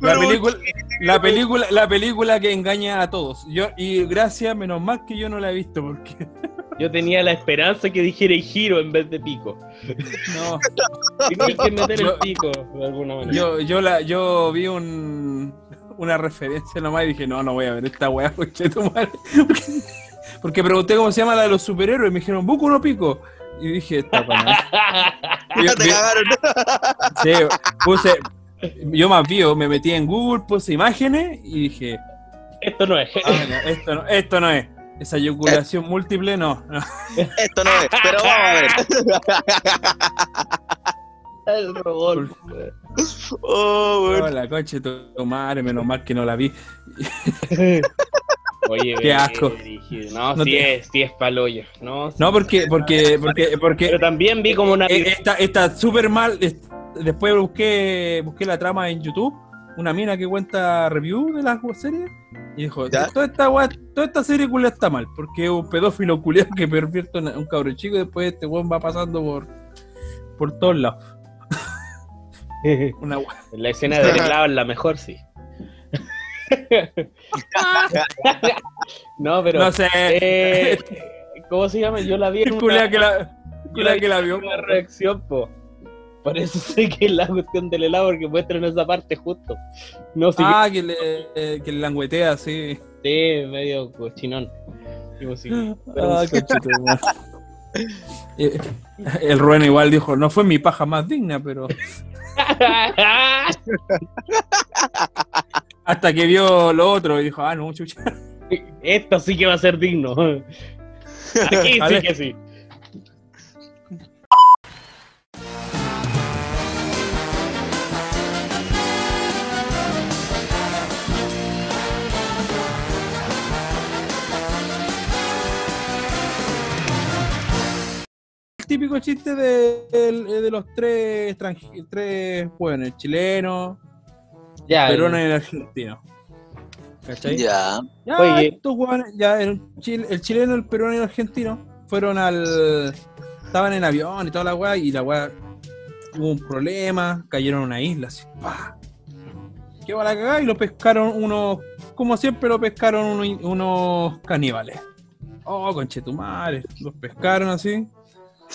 La Pero, película, la película, la película que engaña a todos. Yo, y gracias, menos mal que yo no la he visto, porque Yo tenía la esperanza que dijera giro en vez de pico. no. Tienes que meter el Yo- pico de alguna manera. Yo, yo la, yo vi un una referencia nomás y dije, no, no voy a ver esta weá, porque tu madre. Porque, pregunté cómo se llama la de los superhéroes, y me dijeron, Boku no Pico. Y dije, esta yo- te cagaron. Sí, puse, yo más vio, me metí en Google, puse imágenes y dije, Esto no es. ah, no, esto, no, esto no es. Esa eyaculación múltiple, no. no. Esto no es, pero vamos a ver. El robot. Oh. Oh, la coche madre, menos mal que no la vi. Oye, Qué asco. No, No sí te- es, sí es paloyo. No, sí. No, porque, porque, porque, porque Pero también vi como una. eh, está, está súper mal. es- Después busqué, busqué la trama en YouTube, una mina que cuenta review de la serie. Y dijo, ¿Ya? toda esta, toda esta serie culia está mal, porque es un pedófilo culiado que pervierte a un cabro chico y después este weón va pasando por, por todos lados. Una. La escena del helado es la mejor, sí. no, pero. No sé. eh, ¿Cómo se llama? Yo la vi en El una, que la, yo culiao vi que la en vio. una reacción, po. Por eso sé que es la cuestión del helado, porque muestran esa parte justo. No, Ah, que le, eh, que le languetea, sí. sí, medio cochinón. Sí. Ah. Eh, El Rubén igual dijo, no fue mi paja más digna, pero hasta que vio lo otro y dijo, ah, no, chucha. Esto sí que va a ser digno. Aquí sí que sí. Típico chiste de, de- de los tres, tres, bueno, el chileno, Ya, el peruano y el argentino. ¿Cachai? Ya. Ya, Oye. estos ya el, chil- el chileno, el peruano y el argentino fueron al. Estaban en avión y toda la weá, y la weá hubo un problema, cayeron a una isla así. ¡pah! Qué va la cagada y lo pescaron unos. Como siempre lo pescaron unos, unos caníbales. Oh, conchetumare. Los pescaron así,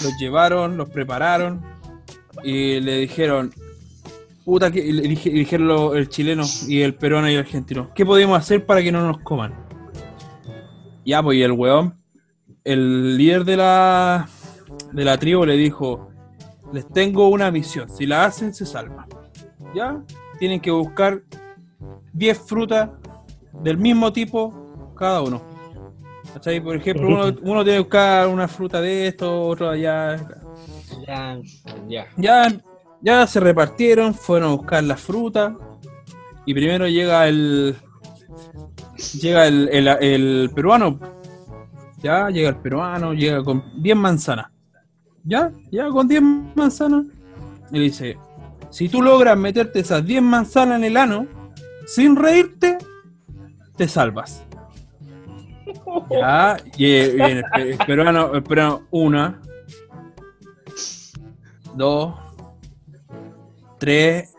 los llevaron, los prepararon y le dijeron: Puta, que dijeron el chileno y el peruano y el argentino. ¿Qué podemos hacer para que no nos coman? Ya, pues, y el weón, el líder de la, de la tribu le dijo, les tengo una misión, si la hacen se salvan. Ya, tienen que buscar 10 frutas del mismo tipo cada uno. ¿Cachai? Por ejemplo, uno, uno tiene que buscar una fruta de esto, otro de allá. Ya, ya. Ya, ya se repartieron, fueron a buscar las frutas. Y primero llega el. Llega el, el- el peruano. Ya, llega el peruano, llega con 10 manzanas. Ya, llega con 10 manzanas. Y le dice: Si tú logras meterte esas 10 manzanas en el ano, sin reírte, te salvas. Ya, y, y el, peruano, el peruano, una, dos, tres,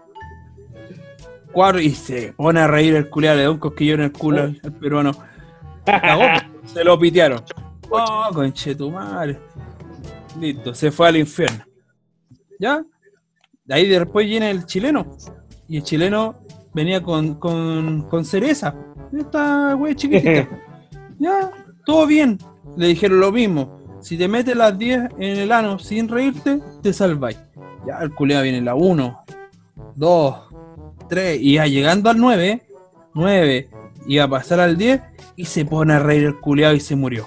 cuatro, y se pone a reír el culiado, le da un cosquillo en el culo al, al peruano. Cagó, se lo pitearon. Oh, conche tu madre. Listo, se fue al infierno. ¿Ya? De ahí después viene el chileno. Y el chileno venía con, con, con cereza. Esta wey chiquitita. Ya, todo bien. Le dijeron lo mismo. Si te metes las 10 en el ano sin reírte, te salváis. Ya el culeado viene la 1, 2, 3, y ya llegando al 9, 9, iba a pasar al 10 y se pone a reír el culeado y se murió.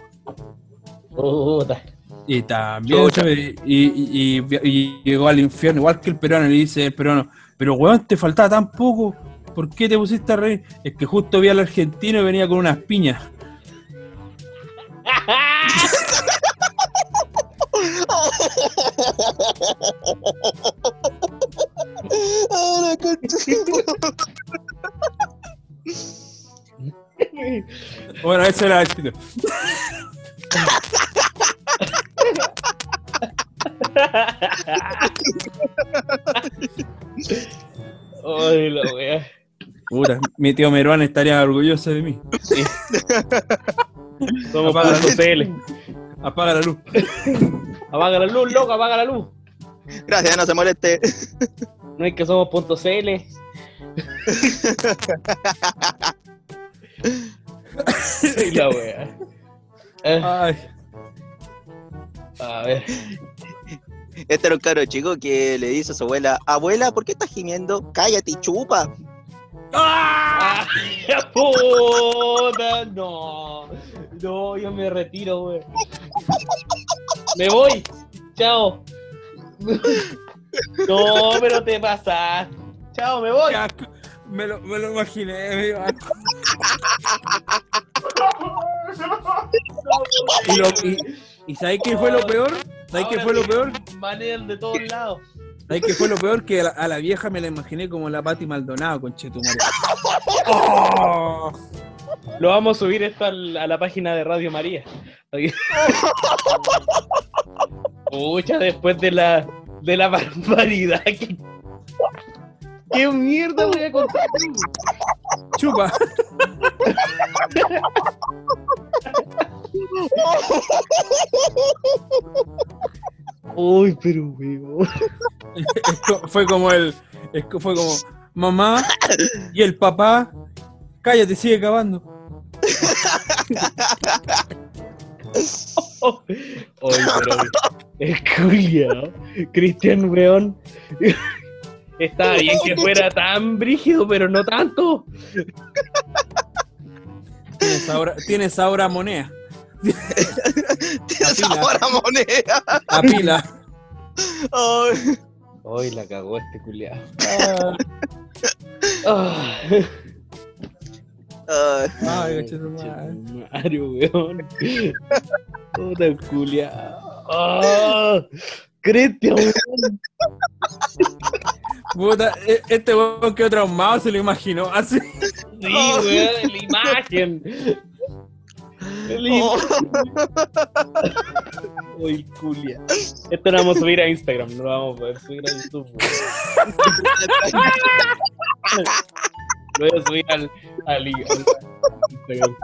Puta. Y también y, y- y- y llegó al infierno, igual que el peruano, y le dice el peruano, pero weón, te faltaba tan poco, ¿por qué te pusiste a reír? Es que justo vi al argentino y venía con unas piñas. Ahora, Bueno, eso era el chiste. Ay, la wea. Puta, mi tío Meruán estaría orgulloso de mí. Somos Apaga la punto CL. Apaga la luz. Apaga la luz, loco, apaga la luz. Gracias, no se moleste. No es que somos punto CL. Ay, la wea. Eh, Ay, a ver. Este era un caro chico que le dice a su abuela, abuela, ¿por qué estás gimiendo? Cállate y chupa. ¡Ah! ¡Puta! No. No, yo me retiro, wey. Me voy. Chao. No, pero te pasas. Chao, me voy. Me lo, me lo imaginé, me asco. y, lo, y, ¿y sabes qué fue lo peor? ¿Sabes qué fue lo peor? Manean de todos lados. ¿Sabes qué fue lo peor? Que a la, a la vieja me la imaginé como la Pati Maldonado, con Chetumare. ¡Oh! Lo vamos a subir esto a la página de Radio María. Pucha, después de la de la barbaridad que. ¿Qué mierda voy a contar? Chupa. Uy, pero weón. Fue como el. fue como. Mamá y el papá. Cállate, sigue cavando. Uy, pero. Es culiao. Cristian, weón. Estaba bien que fuera tan brígido, pero no tanto. Tienes ahora, tienes ahora moneda. Tienes ahora moneda. A pila. Ay, Hoy la cagó este culiao. Ah. ay. Ay. Mario, weón. Puta el culiao. Ah, Cristian, weón. Puta, e- este weón quedó traumado, se lo imaginó así. Sí, weón, la imagen. La Oh. Uy, culia. Esto lo vamos a subir a Instagram, no lo vamos a poder subir a YouTube. Lo voy a subir al, al, al Instagram.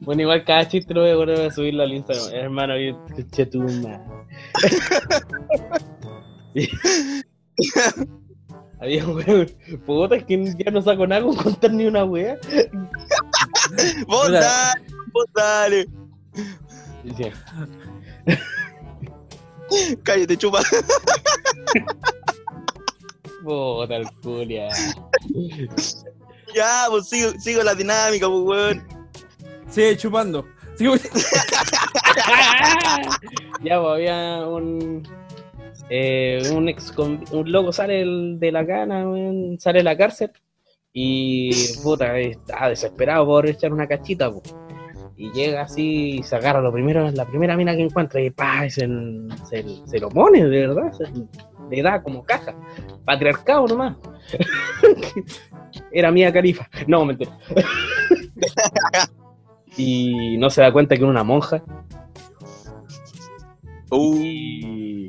Bueno, igual cada chiste lo voy a, volver a subirlo al Instagram. Hermano, yo escuché tu. Había un weón. Puta, es que ya no saco nada con contar ni una wea. Vos dale, vos dale. Cállate, chupa. puta el culia. Ya, pues sigo, sigo la dinámica, pues, weón. Sigue chupando. Sigue- ya, pues había un. Eh, un ex un loco sale el- de la cana, weón, sale de la cárcel y puta, está desesperado por echar una cachita, po. y llega así y se agarra lo primero, la primera mina que encuentra y pa, se, se, se lo pone, de verdad, se- le da como caja, patriarcado nomás. Era mía califa, no, mentira. y no se da cuenta que era una monja Uh, y.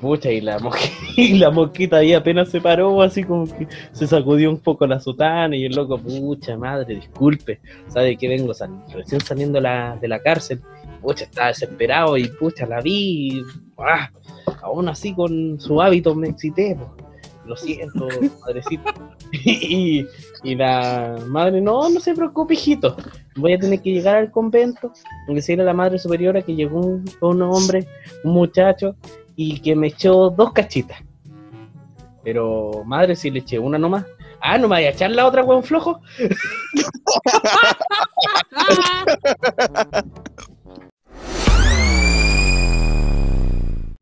Pucha, y la, mosqui- y la mosquita ahí apenas se paró, así como que se sacudió un poco la sotana y el loco, pucha madre, disculpe, sabe que vengo sal- recién saliendo la- de la cárcel, pucha, estaba desesperado y pucha, la vi, y, ah, aún así con su hábito me excité, lo siento, madrecita. y, y la madre, no, no se preocupe, hijito, voy a tener que llegar al convento, decirle a la madre superiora que llegó un, un hombre, un muchacho, y que me echó dos cachitas. Pero, madre, si le eché una nomás. Ah, no me vaya a echar la otra, weón flojo.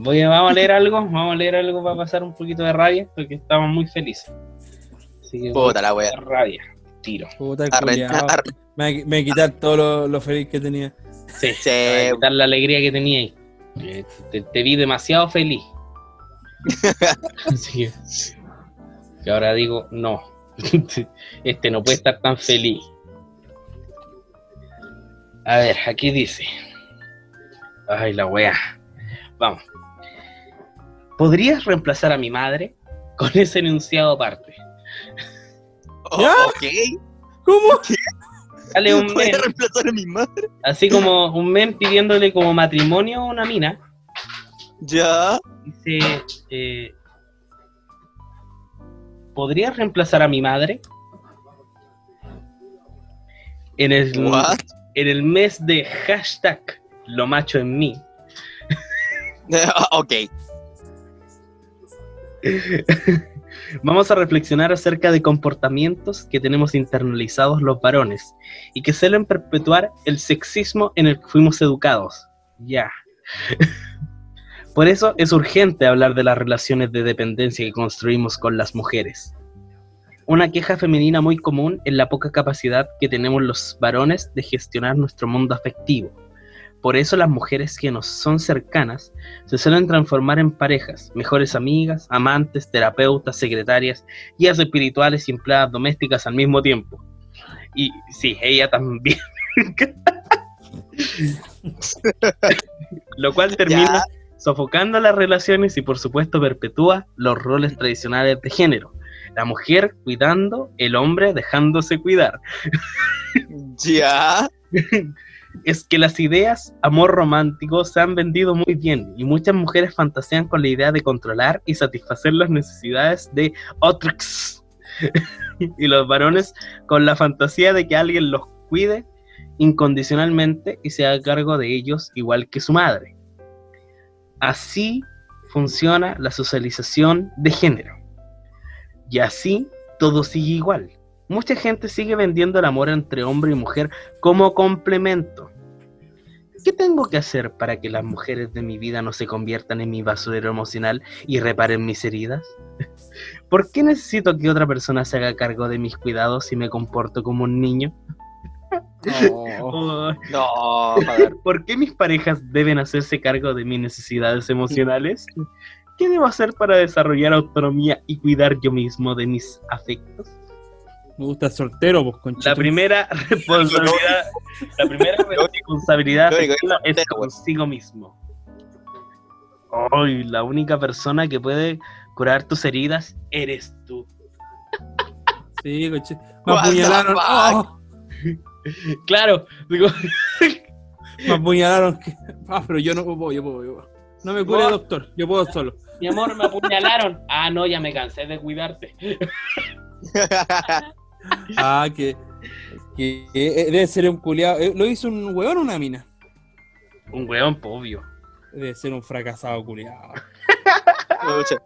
Voy a, vamos a leer algo, vamos a leer algo para pasar un poquito de rabia, porque estamos muy felices. Así que puta la wea. rabia, tiro. Puta Arre- arre- Me me quitar todo lo, lo feliz que tenía. Sí, Sí. a quitar la alegría que tenía ahí. Eh, Te, te vi demasiado feliz. Así que, que ahora digo, no. Este no puede estar tan feliz. A ver, aquí dice. Ay, la wea. Vamos. ¿Podrías reemplazar a mi madre? Con ese enunciado aparte. Oh, ¿Ya? ok. ¿Cómo? Sale un men, a reemplazar a mi madre. así como un men pidiéndole como matrimonio a una mina. Ya. Dice, eh, ¿podrías reemplazar a mi madre? En el, What? en el mes de hashtag lo macho en mí, ok. vamos a reflexionar acerca de comportamientos que tenemos internalizados los varones y que suelen perpetuar el sexismo en el que fuimos educados. Ya. Por eso es urgente hablar de las relaciones de dependencia que construimos con las mujeres. Una queja femenina muy común es la poca capacidad que tenemos los varones de gestionar nuestro mundo afectivo. Por eso las mujeres que nos son cercanas se suelen transformar en parejas, mejores amigas, amantes, terapeutas, secretarias, guías espirituales y empleadas domésticas al mismo tiempo. Y sí, ella también. Lo cual termina sofocando las relaciones y por supuesto perpetúa los roles tradicionales de género. La mujer cuidando, el hombre dejándose cuidar. Ya. Es que las ideas amor romántico se han vendido muy bien y muchas mujeres fantasean con la idea de controlar y satisfacer las necesidades de otros. y los varones con la fantasía de que alguien los cuide incondicionalmente y se haga cargo de ellos igual que su madre. Así funciona la socialización de género. Y así todo sigue igual. Mucha gente sigue vendiendo el amor entre hombre y mujer como complemento. ¿Qué tengo que hacer para que las mujeres de mi vida no se conviertan en mi basurero emocional y reparen mis heridas? ¿Por qué necesito que otra persona se haga cargo de mis cuidados si me comporto como un niño? Oh. Oh, No. ¿Por qué mis parejas deben hacerse cargo de mis necesidades emocionales? ¿Qué debo hacer para desarrollar autonomía y cuidar yo mismo de mis afectos? Me gusta el soltero, pues, conchito. La primera responsabilidad, la primera responsabilidad es consigo mismo. Ay, la única persona que puede curar tus heridas eres tú. Sí, conchito. Me apuñalaron. Oh, Claro, digo, me apuñalaron. Ah, pero yo no puedo, yo puedo, yo puedo. No me cure, doctor. Yo puedo solo. Mi amor, me apuñalaron. Ah, no, ya me cansé de cuidarte. Ah, que, que eh, debe ser un culiado. ¿Lo hizo un huevón o una mina? Un weón, obvio. Debe ser un fracasado culiado. Pucha.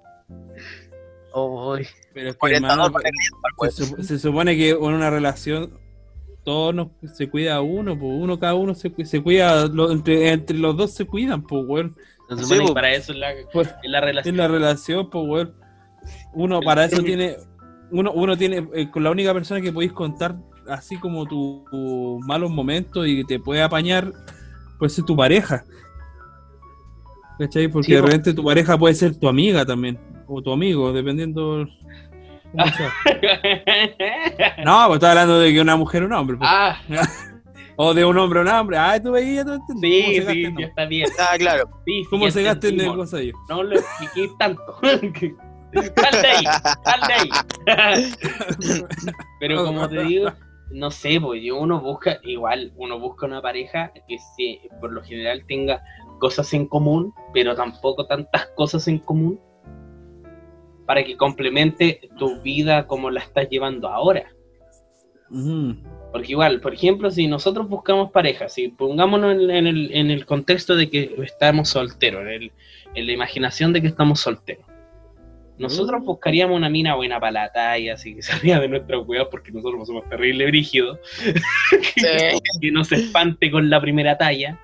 Pero es que, hermano, se, se supone que en una relación todos nos, se cuida uno, pues uno cada uno se, se cuida, lo- entre, entre los dos se cuidan, pues weón. Se Sí, supone que para eso es la, Pues, es la relación. en la relación, pues weón. Uno para eso tiene, uno, uno tiene, eh, con la única persona que podéis contar así como tus malos momentos y que te puede apañar, puede ser tu pareja. ¿Cachai? Porque Sí, de repente tu pareja puede ser tu amiga también, o tu amigo, dependiendo. cómo sea. No, pues estaba hablando de que una mujer o un hombre. pues. ah, O de un hombre o un hombre. Ah, tú veías, tú entendí. sí, ¿Cómo se sí, ya está bien. Ah, claro. Sí, sí, ¿Cómo se gasta en el entendimos. cosa ahí? No lo expliqué tanto. sal de ahí, sal de ahí. Pero como te digo, no sé, pues yo- uno busca, igual, uno busca una pareja que se, por lo general tenga cosas en común, pero tampoco tantas cosas en común, para que complemente tu vida como la estás llevando ahora. Ujú. Porque igual, por ejemplo, si nosotros buscamos pareja, si pongámonos en, en el, en el contexto de que estamos solteros, en, el- en la imaginación de que estamos solteros, nosotros buscaríamos una mina buena para la talla, así que salga de nuestra cuidado, porque nosotros somos terrible brígidos, que, que no se espante con la primera talla,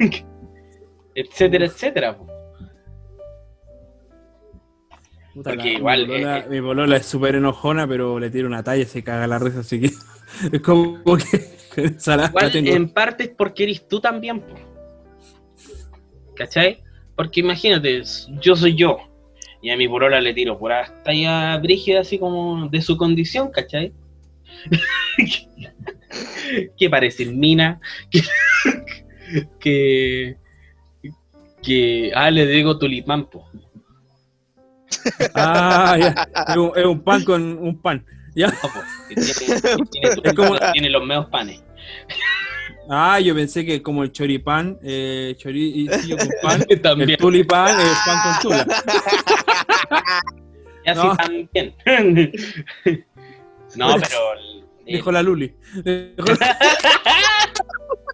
etcétera, etcétera. po. Puta, Porque la- igual, Mi polola, eh, mi polola es súper enojona, pero le tira una talla y se caga la risa, así que. Es como que. Igual tengo. en parte es porque eres tú también, po. ¿cachai? Porque imagínate, yo soy yo, y a mi polola le tiro por talla brígida así como de su condición, ¿cachai? que parece mina, que, que, que- ah, le digo tulipán, po. Ah, ya. Es un, es un pan con un pan. Ya. No, po, que tiene, que tiene, Es como- tiene los meos panes. Ah, yo pensé que como el choripán, eh, choricillo con pan, el tulipán es pan con tula. Y así no. también. no, pero... el- Dijo la Luli. Dijo la-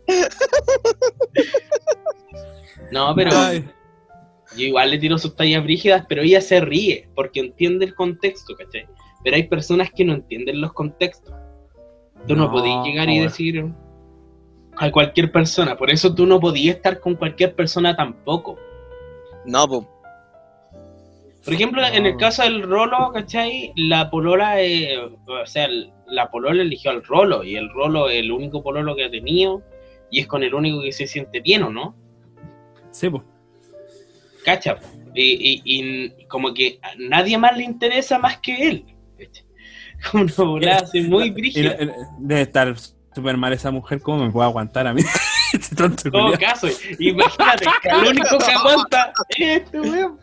No, pero Ay, yo igual le tiro sus tallas brígidas, pero ella se ríe porque entiende el contexto, ¿cachai? Pero hay personas que no entienden los contextos. Tú no, No, podías llegar y decir a cualquier persona, por eso tú no podías estar con cualquier persona tampoco. No, pues. Por ejemplo, en el No. caso del Rolo, ¿cachai? La polola, eh, o sea, la polola eligió al Rolo y el Rolo es el único pololo que ha tenido y es con el único que se siente bien, ¿o no? Sí, pues. ¿Cacha? Y, y- y como que a nadie más le interesa más que él. Como una volada así muy brígida. eh, Debe estar súper mal esa mujer. ¿Cómo me puede aguantar a mí? Este tonto En todo culiao. caso, imagínate que el único que aguanta es este weón.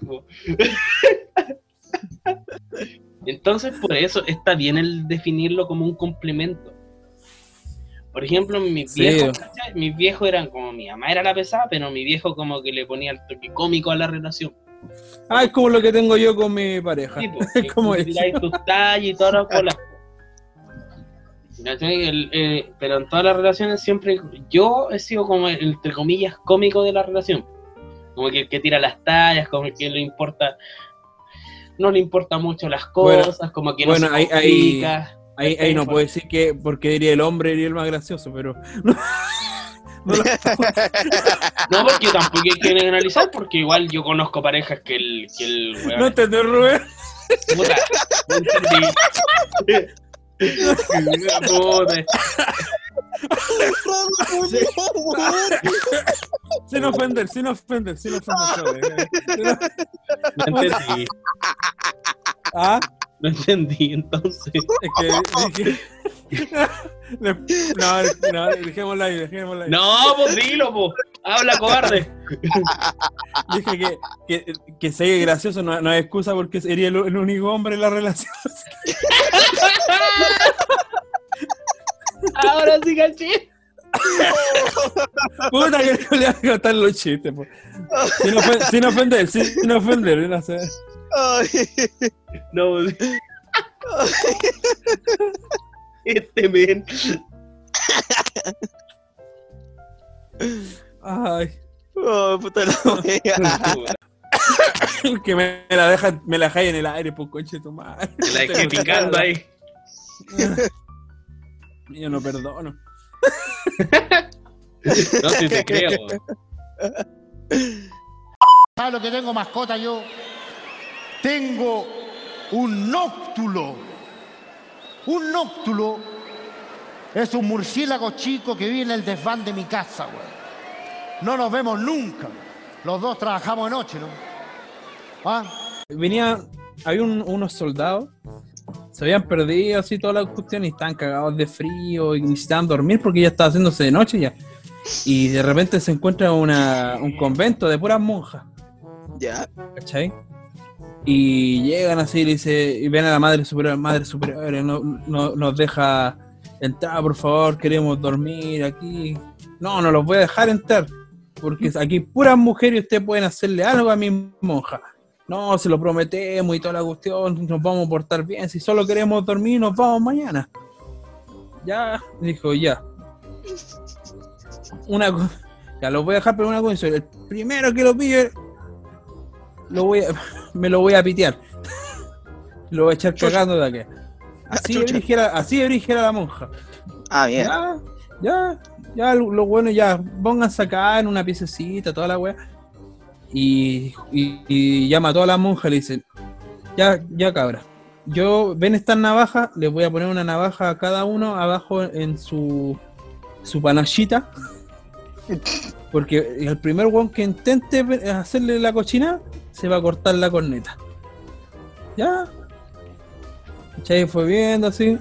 Entonces, por eso está bien el definirlo como un complemento. Por ejemplo, mis viejos, mis viejos eran como mi mamá era la pesada, pero mi viejo como que le ponía el toque cómico a la relación. Ah, es como lo que tengo yo con mi pareja. Sí, pues, Es que como eso. tiráis tus tallas y todas las. Eh, pero en todas las relaciones siempre yo he sido como el, entre comillas cómico de la relación. Como que el que tira las tallas, como el que le importa, no le importa mucho las Bueno, cosas, como que no bueno, se ahí- ahí-. Ahí, ahí no puedo decir que porque diría el hombre diría el más gracioso, pero. No, porque yo tampoco hay que generalizar, porque igual yo conozco parejas que el, que el weón no entendés, Rubén. Puta, no entendí. Puta. Sin ofender, sin ofender, sin ofender. Rubén. No entendí, Ah, no entendí, entonces. es que dije. No, no, dejémosla ahí, dejémosla ahí. No, pues dilo, pues. Habla, cobarde. Dije que, que, que sea gracioso no, no es excusa porque sería el, el único hombre en la relación. Ahora sí, caché. Puta que no le van a contar los chistes, po. Sin, ofen- sin ofender, sin ofender. no sé. No. este men. Ay, oh, puta la que me la dejan, me la en el aire, pues conche tu madre. Te la dejé picando ahí. Yo no perdono. No, si te creo. ¿Sabes lo que tengo mascota yo? Tengo un nóctulo. Un nóctulo es un murciélago chico que vive en el desván de mi casa, güey. No nos vemos nunca. Los dos trabajamos de noche, ¿no? ¿Ah? Venía, había un- unos soldados, se habían perdido así toda la cuestión y estaban cagados de frío y necesitaban dormir porque ya estaba haciéndose de noche ya. Y de repente se encuentra una, un convento de puras monjas, Ya. ¿cachai? Y llegan así y le dice, y ven a la madre superior, madre superior, no, no- nos deja entrar, por favor, queremos dormir aquí. No, no los voy a dejar entrar, porque aquí puras mujeres y ustedes pueden hacerle algo a mi monja. No, se lo prometemos y toda la cuestión, nos vamos a portar bien, si solo queremos dormir, nos vamos mañana. Ya, dijo, ya. Una cosa, ya los voy a dejar, pero una condición, el primero que lo pille, lo voy a, me lo voy a pitear. Lo voy a echar cagando de aquí. Así de brígida, así de brígida la monja. Ah, bien. Ya, ya, ya, lo, lo bueno, ya, pónganse acá en una piececita, toda la wea. Y, y, y llama a todas las monjas y le dicen, ya, ya cabra, yo, ven estas navajas, les voy a poner una navaja a cada uno abajo en su, su panachita. Porque el primer weón que intente hacerle la cochina, se va a cortar la corneta. Ya. Chay fue viendo así.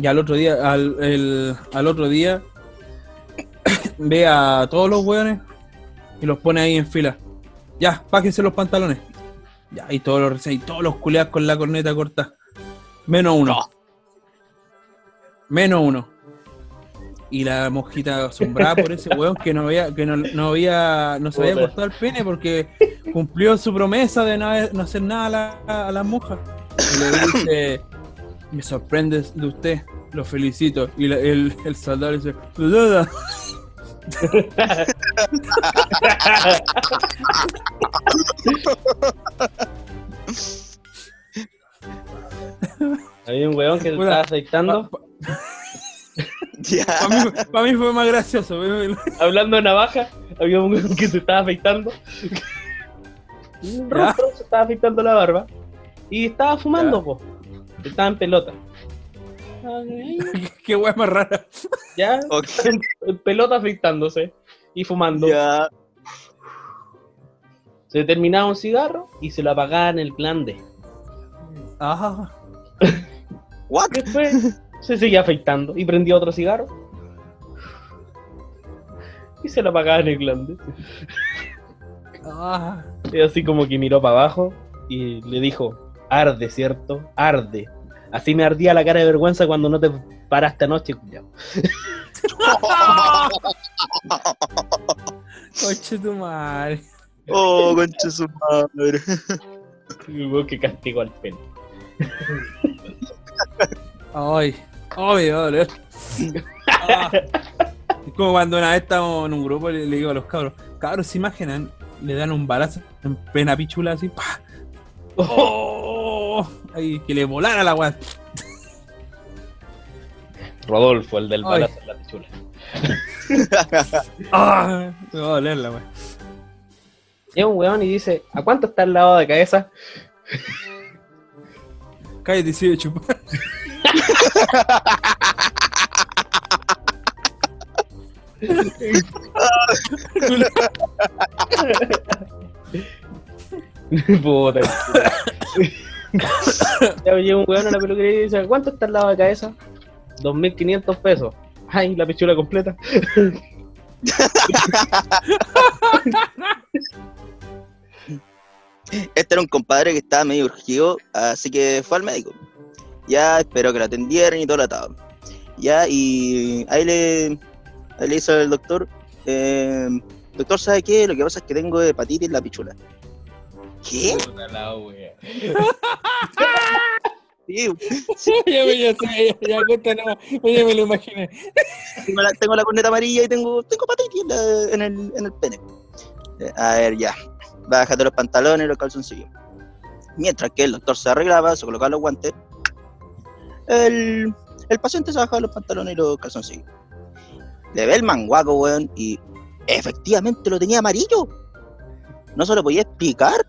Y al otro día, al, el- al otro día, ve a todos los hueones y los pone ahí en fila. Ya, pájense los pantalones. Ya, y todos los, y todos los culeados con la corneta corta. Menos uno. Menos uno. Y la mosquita asombrada por ese hueón que no había, que no, no había, no se había cortado el pene porque cumplió su promesa de no, hacer nada a, la- a las monjas. Y le dice, me sorprende de usted, lo felicito. Y la- el, el soldado dice, "Duda". Había un weón que se Puta. estaba afeitando. Ya. Para mí, pa' mí fue más gracioso. Hablando de navaja, había un weón que se estaba afeitando. Un rostro se estaba afeitando la barba. Y estaba fumando, Ya. po. Estaba en pelota. Qué hueá más rara. Ya, Ok. en pelota afeitándose y fumando. Ya. Se terminaba un cigarro y se lo apagaba en el glande. Ah, What? Después se seguía afeitando y prendía otro cigarro. Y se lo apagaba en el glande. ah. Y así como que miró para abajo y le dijo, arde, ¿cierto? Arde. Así me ardía la cara de vergüenza cuando no te paraste anoche, culiao. Coche tu madre. Oh, concha su madre. Que castigó al pene. Ay, ay, me va a doler. Ah. Es como cuando una vez estamos en un grupo y le, le digo a los cabros, cabros, ¿se imaginan? Le dan un balazo en plena pichula así, ¡pah! ¡Oh! Ay, que le volara la weá. Rodolfo, el del balazo en la pichula. ¡Ah! Me va a doler la weá. Llega un weón y dice, ¿a cuánto está el lavado de cabeza? Cállate, sigue chupar. Puta. ya llega un weón a la peluquería y dice, ¿a cuánto está el lavado de cabeza? 2.500 pesos. Ay, la pichula completa. Este era un compadre que estaba medio urgido, así que fue al médico. Ya esperó que lo atendieran y todo lo atado. Ya, y ahí le, ahí le dice el doctor, eh, doctor, ¿sabe qué? Lo que pasa es que tengo hepatitis en la pichula. ¿Qué? La wea. Sí, ya me ya ya, ya, cuenta. Ya me lo imaginé. tengo la, tengo la corneta amarilla y tengo, tengo en el, en el pene. Eh, a ver, ya. Bájate los pantalones y los calzoncillos. Mientras que el doctor se arreglaba, se colocaba los guantes, el, el paciente se bajaba los pantalones y los calzoncillos. Le ve el manguaco, weón, y efectivamente lo tenía amarillo. No se lo podía explicar.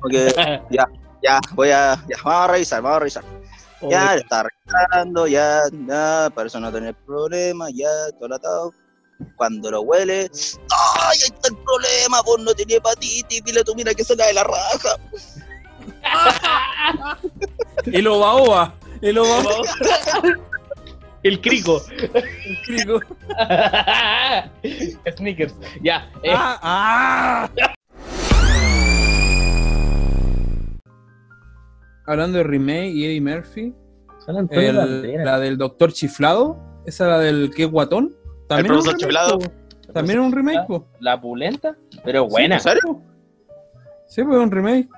Porque, ya, ya, voy a, ya, vamos a revisar, vamos a revisar. Ya, está arreglando, ya, ya, para eso no tener problema, ya, todo atado. Cuando lo huele, ¡ay, ahí está el problema! Vos no tenía hepatitis, dile tú, mira que se la de la raja. El oba El oba El crico. El crico. Sneakers. Ya. eh, Ah, ah. Hablando de remake y Eddie Murphy, el- la del Doctor Chiflado, esa la del que es guatón. También es un profesor Chiflado. También es un remake, po. La pulenta, pero buena. ¿En serio? Sí, pues es un remake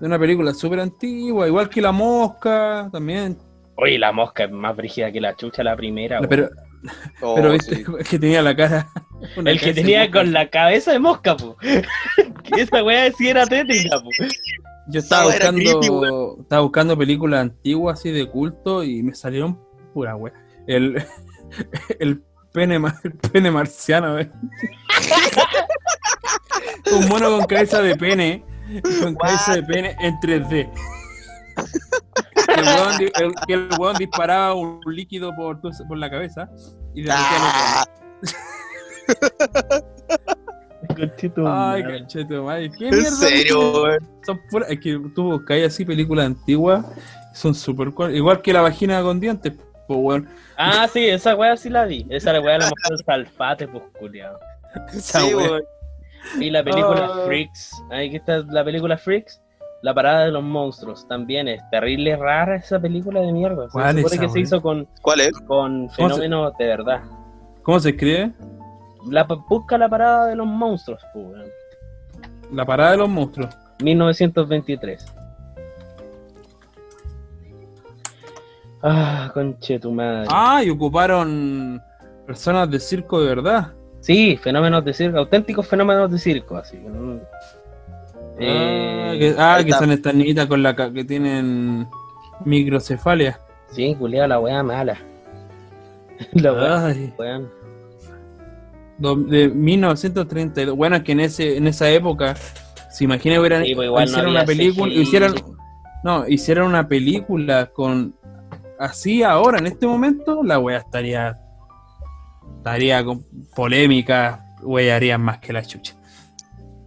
de una película súper antigua, igual que La Mosca, también. Oye, la mosca es más brígida que la chucha la primera. Pero, Oh, pero viste sí. que tenía la cara. una el que tenía con la cabeza de mosca, po. esa weá sí era tétrica, po. Yo estaba buscando, creepy, estaba buscando películas antiguas así de culto y me salieron pura wea. El, el pene el pene marciano, wey. Un mono con cabeza de pene, con cabeza de pene en 3D. Que el weón di- el- que el weón disparaba un líquido por, tu- por la cabeza y de Ah, Conchito, Ay, cachete, madre. ¿Qué ¿En mierda? serio, weón? Son puras, es que tú buscáis así películas antiguas, son súper igual que la vagina con dientes, pues weón. Ah, sí, esa weá sí la vi. Esa weá la mostró salfate, pues, culiao. Esa Sí, weón. Y la película Ah. Freaks. Ahí que está la película Freaks. La parada de los monstruos. También es terrible rara esa película de mierda. Se ¿Cuál supone esa, que se hizo con, ¿Cuál es? con fenómenos de verdad. ¿Cómo se escribe? La, busca la parada de los monstruos, weón. La parada de los monstruos. 1923. Ah, conche tu madre. Ah, y ocuparon personas de circo de verdad. Sí, fenómenos de circo, auténticos fenómenos de circo, así. ah, Eh, que, ah, que son estas niñitas con la que tienen microcefalia. Sí, culiao, la weá mala. la weá, Ay. De 1932. Bueno, es que en ese en esa época, se imagina que hubieran Sí, pues no hicieron una película, CGI. hicieran no, hicieran una película con así ahora en este momento, la wea estaría estaría con polémica, wearían más que la chucha.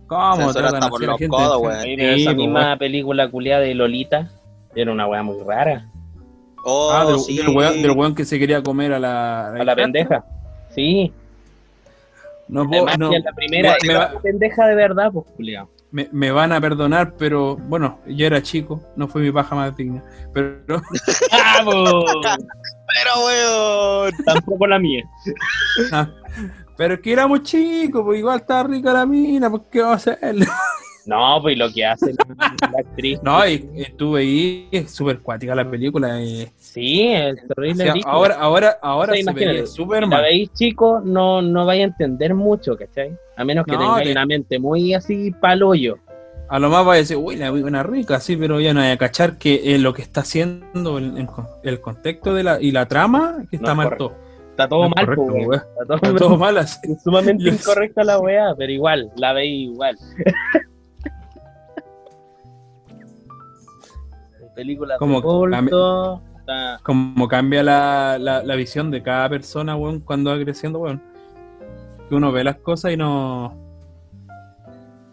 ¿Cómo tratan por los gente? codos. Sí, esa pues, misma película culiada de Lolita era una weá muy rara. Oh, Ah, del, sí. del weón, del weón que se quería comer a la, A la pendeja. Sí, No puedo- además no, que en la primera me- va- pendeja de verdad, pues culiao. me, me van a perdonar, pero bueno, yo era chico, no fue mi paja más digna. Pero ¡Vamos! Pero, weón. Tampoco la mía. Pero es que éramos chicos, pues igual estaba rica la mina, pues qué vamos a hacer. No, pues lo que hace la, la actriz. No, y estuve ahí, es súper cuática la película. y- Sí, es o terrible. sea, ridículo. ahora, ahora, ahora O sea, se súper Si la veis chico, no, no vais a entender mucho, ¿cachai? A menos que No, tengáis te- una mente muy así paloyo. A lo más va a decir, uy, la buena rica, sí, pero ya no hay a cachar que eh, lo que está haciendo, el, el con- el contexto de la, y la trama, que está es mal correcto. todo. Está todo No es mal, correcto, pues. Está todo, Está todo mal así. sumamente Yes. incorrecta la weá, pero igual, la veis igual. Películas Como de culto, está- Como cambia la, la, la visión de cada persona, weón, cuando va creciendo, weón. Que uno ve las cosas y no.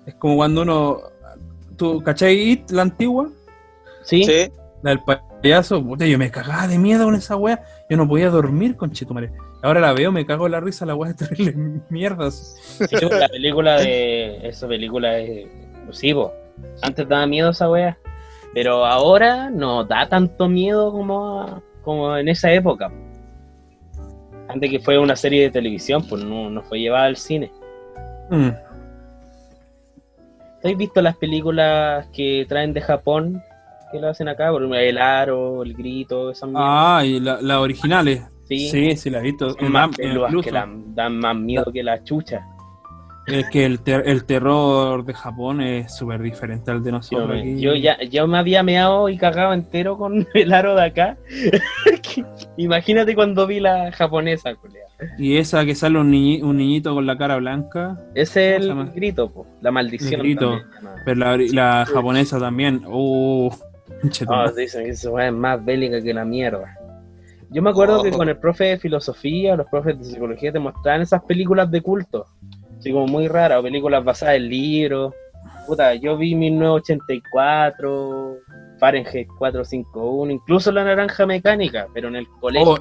Es como cuando uno. ¿Tú cachai It, la antigua? ¿Sí? Sí. La del payaso, puta, yo me cagaba de miedo con esa wea. Yo no podía dormir con Chetumare. Ahora la veo, me cago en la risa, la wea es terrible mierdas. Sí, la película de. Esa película es. sí. Antes daba miedo esa wea. Pero ahora no da tanto miedo como, como en esa época. Antes que fue una serie de televisión, pues no, no fue llevada al cine. Mm. ¿Habéis visto las películas que traen de Japón? Que lo hacen acá, el aro, el grito, esas? Ah, y la- las originales. Sí. Sí, sí, la he visto. Son más peludas incluso. que la- dan más miedo que la chucha. Es que el, ter- el terror de Japón es súper diferente al de Yo, nosotros. me, aquí. yo ya, yo me había meado y cagado entero con el aro de acá. Imagínate cuando vi la japonesa, culea. Y esa que sale un, niñi- un niñito con la cara blanca, Ese es ¿Cómo se el grito, po, la maldición. El grito. también pero la, la japonesa también. Dicen que esa weá es más bélica que la mierda. Yo me acuerdo que Oh. con el profe de filosofía, los profes de psicología te mostraban esas películas de culto. Así como muy raras, o películas basadas en libros. Puta, yo vi 1984, Fahrenheit 451, incluso La Naranja Mecánica, pero en el colegio. Oh,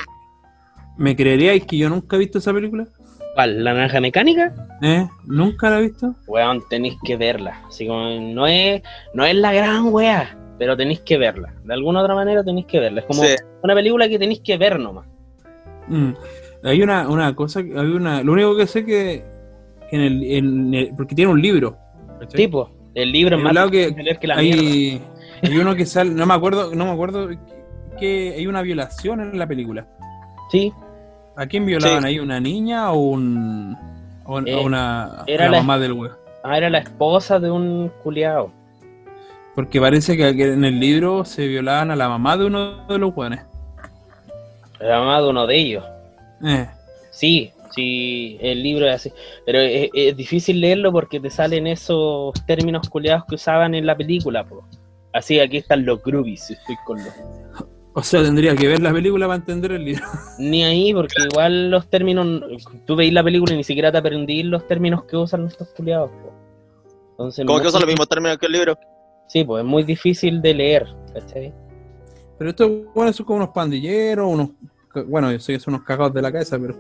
¿Me creeríais que yo nunca he visto esa película? ¿Cuál? ¿La Naranja Mecánica? ¿Eh? ¿Nunca la he visto? Weón, tenéis que verla. Así como no es, no es la gran weá, pero tenéis que verla. De alguna otra manera tenéis que verla. Es como Sí. una película que tenéis que ver nomás. Mm. Hay una, una cosa, hay una, lo único que sé que en el, en el- porque tiene un libro. ¿cachai? Tipo, el libro es más lado que la hay, hay uno que sale, no me acuerdo, no me acuerdo que hay una violación en la película. Sí, ¿A quién violaban Sí. ahí? ¿Una niña o un o, Eh, o una era la la- mamá del web? ah, era la esposa de un culiao. Porque parece que en el libro se violaban a la mamá de uno de los hueones. La mamá de uno de ellos. Eh, Sí, sí, el libro es así. Pero es, es difícil leerlo porque te salen esos términos culiados que usaban en la película, po. Así, aquí están los groupies, estoy con los... o sea, tendría que ver la película para entender el libro. Ni ahí, porque igual los términos... Tú veis la película y ni siquiera te aprendí los términos que usan estos culiados, po. Entonces, Como que usan los mismos términos que el libro. Sí, pues es muy difícil de leer, ¿cachai? Pero estos hueones son como unos pandilleros, unos bueno, yo sé que son unos cagados de la cabeza, pero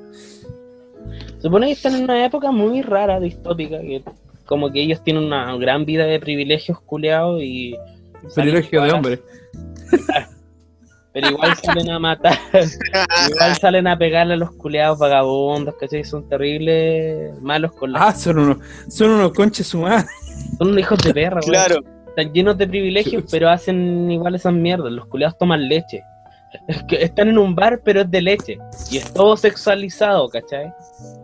Supone que están en una época muy rara, distópica, que como que ellos tienen una gran vida de privilegios culeados y... privilegio de hombre. Pero igual salen a matar, igual salen a pegarle a los culeados vagabundos, ¿cachai? Son terribles, malos con la... Ah, son unos, son unos conches humanos. Son unos hijos de perra, weón. Claro. Están llenos de privilegios, pero hacen igual esas mierdas. Los culeados toman leche. Es que Están en un bar, pero es de leche. Y es todo sexualizado, ¿cachai?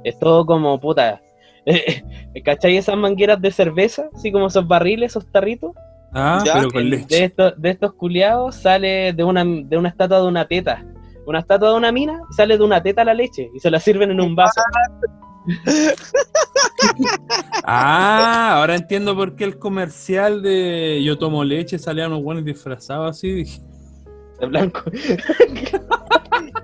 Es todo como, puta... ¿Cachai? Esas mangueras de cerveza, así como esos barriles, esos tarritos. Ah, Ya, pero con de leche. estos, de estos culiados sale de una, de una estatua de una teta. Una estatua de una mina y sale de una teta la leche y se la sirven en un vaso. Ah, ahora entiendo por qué el comercial de Yo tomo leche salían unos buenos disfrazados así. Dije, De blanco.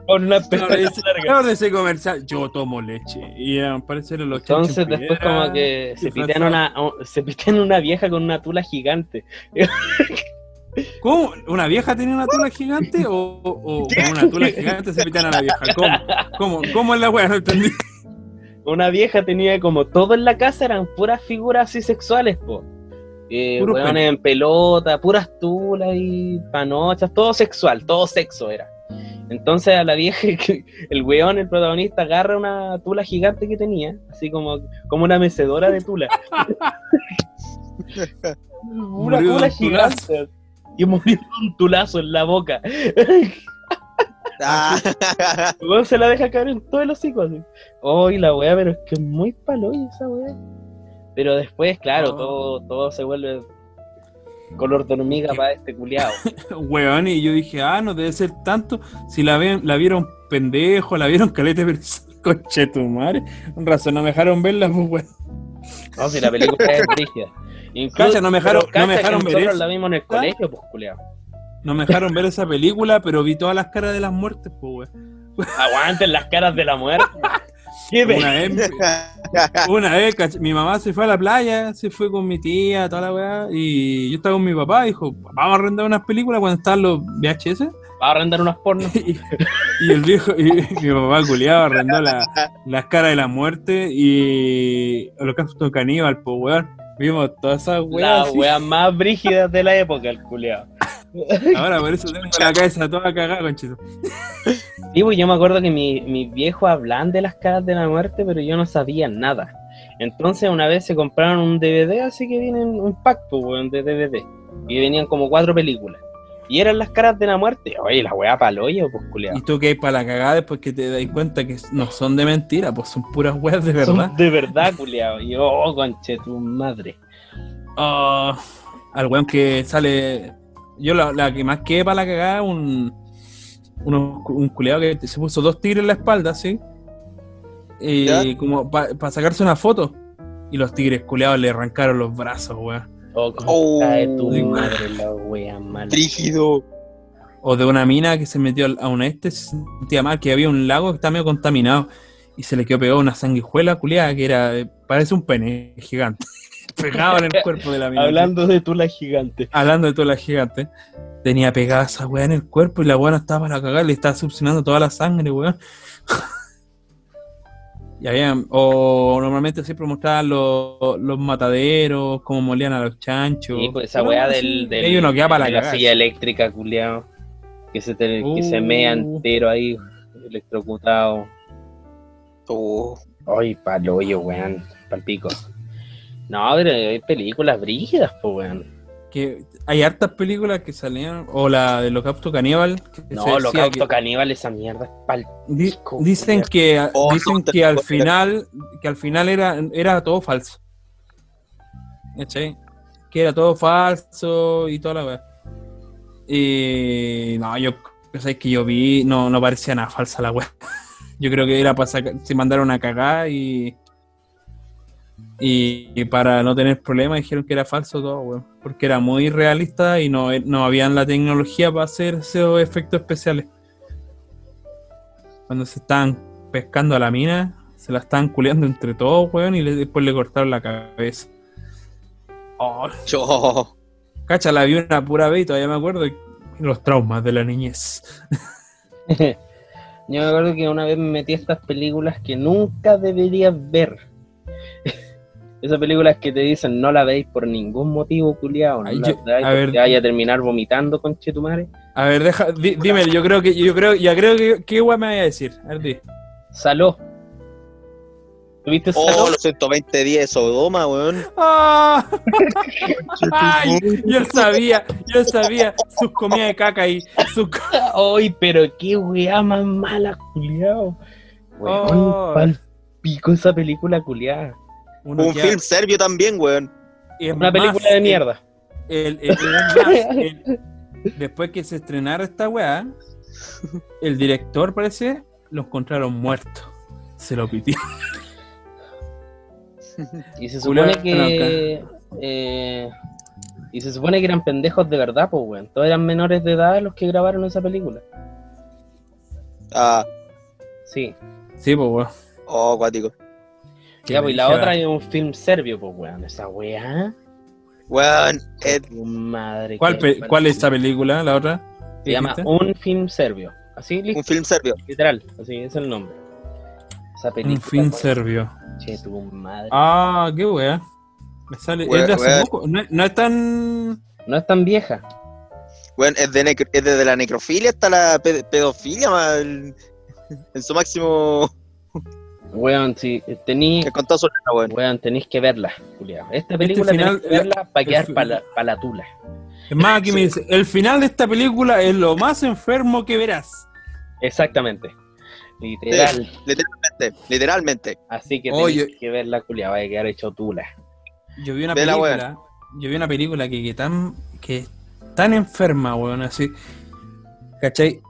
Con una pestaña dice- larga. ahora de ese comercial, yo tomo leche. Y eh, parece que los Entonces después como que se pitean una, se pitean una vieja con una tula gigante. ¿Cómo? ¿Una vieja tenía una tula gigante o, o- una tula gigante se pitan a la vieja? ¿Cómo? ¿Cómo, ¿Cómo es la wea? No entendí. Una vieja tenía como todo en la casa eran puras figuras así sexuales, po. Eh, en pelota, puras tulas y panochas, todo sexual, todo sexo era. Entonces a la vieja, el weón, el protagonista, agarra una tula gigante que tenía, así como, como una mecedora de tula. una tula gigante. Y murió un tulazo en la boca. Ah, El weón se la deja caer en todo el hocico así. Uy, la weá, pero es que es muy paloya esa weá. Pero después, claro, Oh. todo, todo se vuelve color de hormiga para este culiado. Weón, y yo dije, ah, no debe ser tanto. Si la, ven, la vieron pendejo, la vieron calete, pero conche tu madre. Con razón, no me dejaron verla, pues, weón. No, si la película es brígida. Incluso, Cacha, no me dejaron- no me dejaron ver eso. la vimos en el colegio, pues culiado. No me dejaron ver esa película, pero vi todas las caras de las muertes, pues, weón. Aguanten las caras de la muerte. Una vez, una vez, cach- mi mamá se fue a la playa, se fue con mi tía, toda la weá, y yo estaba con mi papá, dijo, vamos a arrendar unas películas cuando estaban los VHS. Va a arrendar unas pornos. y, y el viejo, y mi papá culiado arrendó la- las caras de la muerte y Holocausto Caníbal, pues weón. Vimos todas esas weas. Las weas más brígidas de la época, el culiado. Ahora por eso tengo la cabeza toda cagada, conchito. Sí, pues yo me acuerdo que mi- mis viejos hablan de las caras de la muerte, pero yo no sabía nada. Entonces una vez se compraron un DVD, así que vienen un pack, pues, weón, de DVD. Y venían como cuatro películas. Y eran las caras de la muerte. Oye, la weá pa'l hoyo, pues, culiao. Y tú que hay para la cagada después que te das cuenta que no son de mentira, pues son puras weas de verdad. Son de verdad, culiao. Y yo, oh, conche tu madre. Ah, al weón que sale. Yo la, la que más quedé para la cagada, un, uno- un culeado que se puso dos tigres en la espalda, ¿sí? Y ¿Ya? como para sacarse una foto. Y los tigres culeados le arrancaron los brazos, weón. Oh, Oh. cae tu madre, la wea mala. Brígido. O de una mina que se metió a un este, se sentía mal, que había un lago que estaba medio contaminado. Y se le quedó pegado una sanguijuela culiada que era. eh, Parece un pene gigante. Pegado en el cuerpo de la mina. Hablando de tu la gigante. hablando de toda la gigante, tenía pegada esa weá en el cuerpo y la weá no estaba para cagar, le estaba succionando toda la sangre, weón. y habían, o normalmente siempre mostraban los, los mataderos, cómo molían a los chanchos. Sí, pues esa weá del, del- uno que para de la silla eléctrica, culiao. Que se, te- que se mea Uh. entero ahí, electrocutado. Oh. Ay, palo hoyo, weón. Palpico. No, pero hay películas brígidas, pues, weón. Que hay hartas películas que salían, o la de Holocausto Caníbal. que No, Holocausto que- caníbal, esa mierda es pal. Di- dicen que Oh, dicen no, que al final que al final era era todo falso ¿Cachai? que era todo falso y toda la weá y no yo sabes que yo vi no no parecía nada falsa la weá yo creo que era para sacar se mandaron a cagar y y, y para no tener problemas dijeron que era falso todo weón, porque era muy realista y no, no habían la tecnología para hacer esos efectos especiales cuando se estaban pescando a la mina, se la estaban culeando entre todos, weón, y le- después le cortaron la cabeza. Oh, Yo. cacha, la vi una pura vez y todavía me acuerdo los traumas de la niñez. Yo me acuerdo que una vez me metí a estas películas que nunca deberías ver. Esas películas que te dicen no la veis por ningún motivo, culiao. No Ay, la yo- veáis a porque ver. te vaya a terminar vomitando, conche tu madre. A ver, deja, di- dime, yo creo que, yo creo, ya creo que, ¿qué weón me vaya a decir? A ver, di. Saló. ¿Tuviste Oh, los 120 días de Sodoma, weón. ¡Ah! ¡Ay! Yo sabía, yo sabía sus comidas de caca y sus Ay, pero qué weá más mala, culiao. Weón, Oh. pal pico esa película culiada. Uno Un film serbio también, weón. y es Una película más, de mierda. El, el- el- más, el- después que se estrenara esta weá, el director parece lo encontraron muerto. Se lo pitió. Y se supone que. eh, y se supone que eran pendejos de verdad, pues, weón. Todos eran menores de edad los que grabaron esa película. Ah, Sí. Sí, pues weón. oh, acuático. Ya, pues y la dijera- otra es un film serbio, pues, weón. Esa weá. Weón, eh, Tu madre. ¿Cuál, pe- ¿Cuál es esta película? ¿La otra? Se llama ¿Dijiste? Un film serbio. Así, un film serbio. literal. Así es el nombre. Esa película. Un film serbio. Che, tu madre. Ah, qué weá. Me sale. Weá, es de hace weá. poco. No, no es tan. No es tan vieja. Weón, es, de necro- es desde la necrofilia hasta la pe- pedofilia, man. En su máximo. Weón, si tení. Que weón. Weón, tenéis que verla, Julián. Esta película Este final- tenéis que verla para quedar para la, pa' la tula. Es más, aquí me dice: el final de esta película es lo más enfermo que verás. Exactamente. Literal. Literalmente, literalmente. Así que tenéis Oye. que verla, Julián. Vaya a quedar hecho tula. Yo vi una Vela, película. Yo vi una película que, que tan. que es tan enferma, weón, así. ¿Cachai?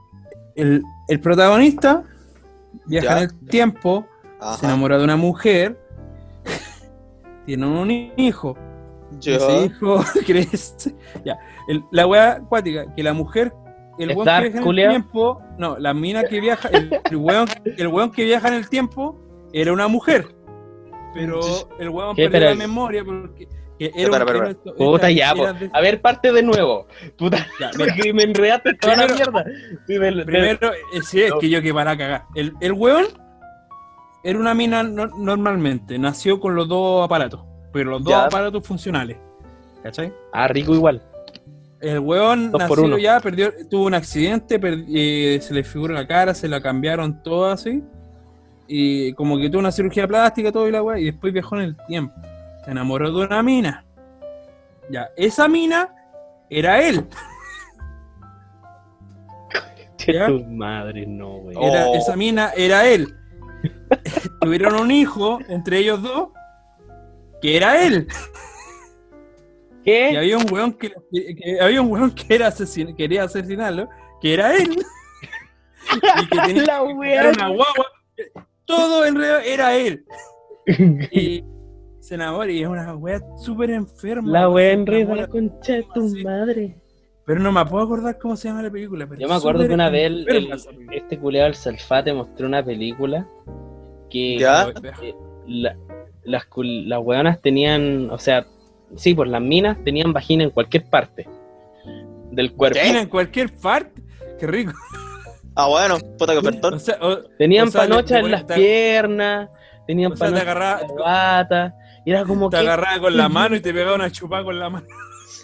El, el protagonista viaja Ya. en el tiempo, se enamora de una mujer, tiene un hijo. Yo. Ese hijo crece. Ya. El- la weá acuática, que la mujer. El ¿Es weón que viaja en el tiempo. No, la mina que viaja. El, el weón, el weón que viaja en el tiempo era una mujer. Pero el weón perdió Pero- la memoria porque. que era Espera, un- espera, era esto- Puta, era- ya, era po. de- A ver, parte de nuevo. Puta, ya, me enredaste toda la Primero- mierda. Sí, Primero, eh, sí, es que yo que para cagar. El, el weón era una mina no- normalmente. Nació con los dos aparatos. Pero los dos Ya. aparatos funcionales. ¿Cachai? Ah, rico igual. El weón nació ya, perdió, tuvo un accidente, eh, se le figura la cara, se la cambiaron todo así. Y como que tuvo una cirugía plástica, todo y la weá, y después viajó en el tiempo. Se enamoró de una mina. Ya, esa mina era él. ¿Ya? tu madre, no, güey. Era, Oh. Esa mina era él. Tuvieron un hijo entre ellos dos, que era él. Y ¿Qué? había un weón que, que- que- había un weón que era asesin- quería asesinarlo, que era él. y que tenía La una guagua. Todo en realidad era él. Y se enamora y es una wea súper enferma. La wea enreda la concha de tu madre. Pero no me puedo acordar cómo se llama la película. pero Yo me acuerdo que una vez el- el- este culeado del Salfate mostró una película que ¿Ya? eh, la- las, cul- las weonas tenían, o sea, sí, pues las minas tenían vagina en cualquier parte del cuerpo. Vagina en cualquier parte. Qué rico. Ah, bueno, puta que ofertón. O sea, o- Tenían O sea, panochas te en las te- piernas, tenían o sea, te panochas agarraba- en la guata, y era como te que... agarraba con la mano y te pegaba una chupada con la mano.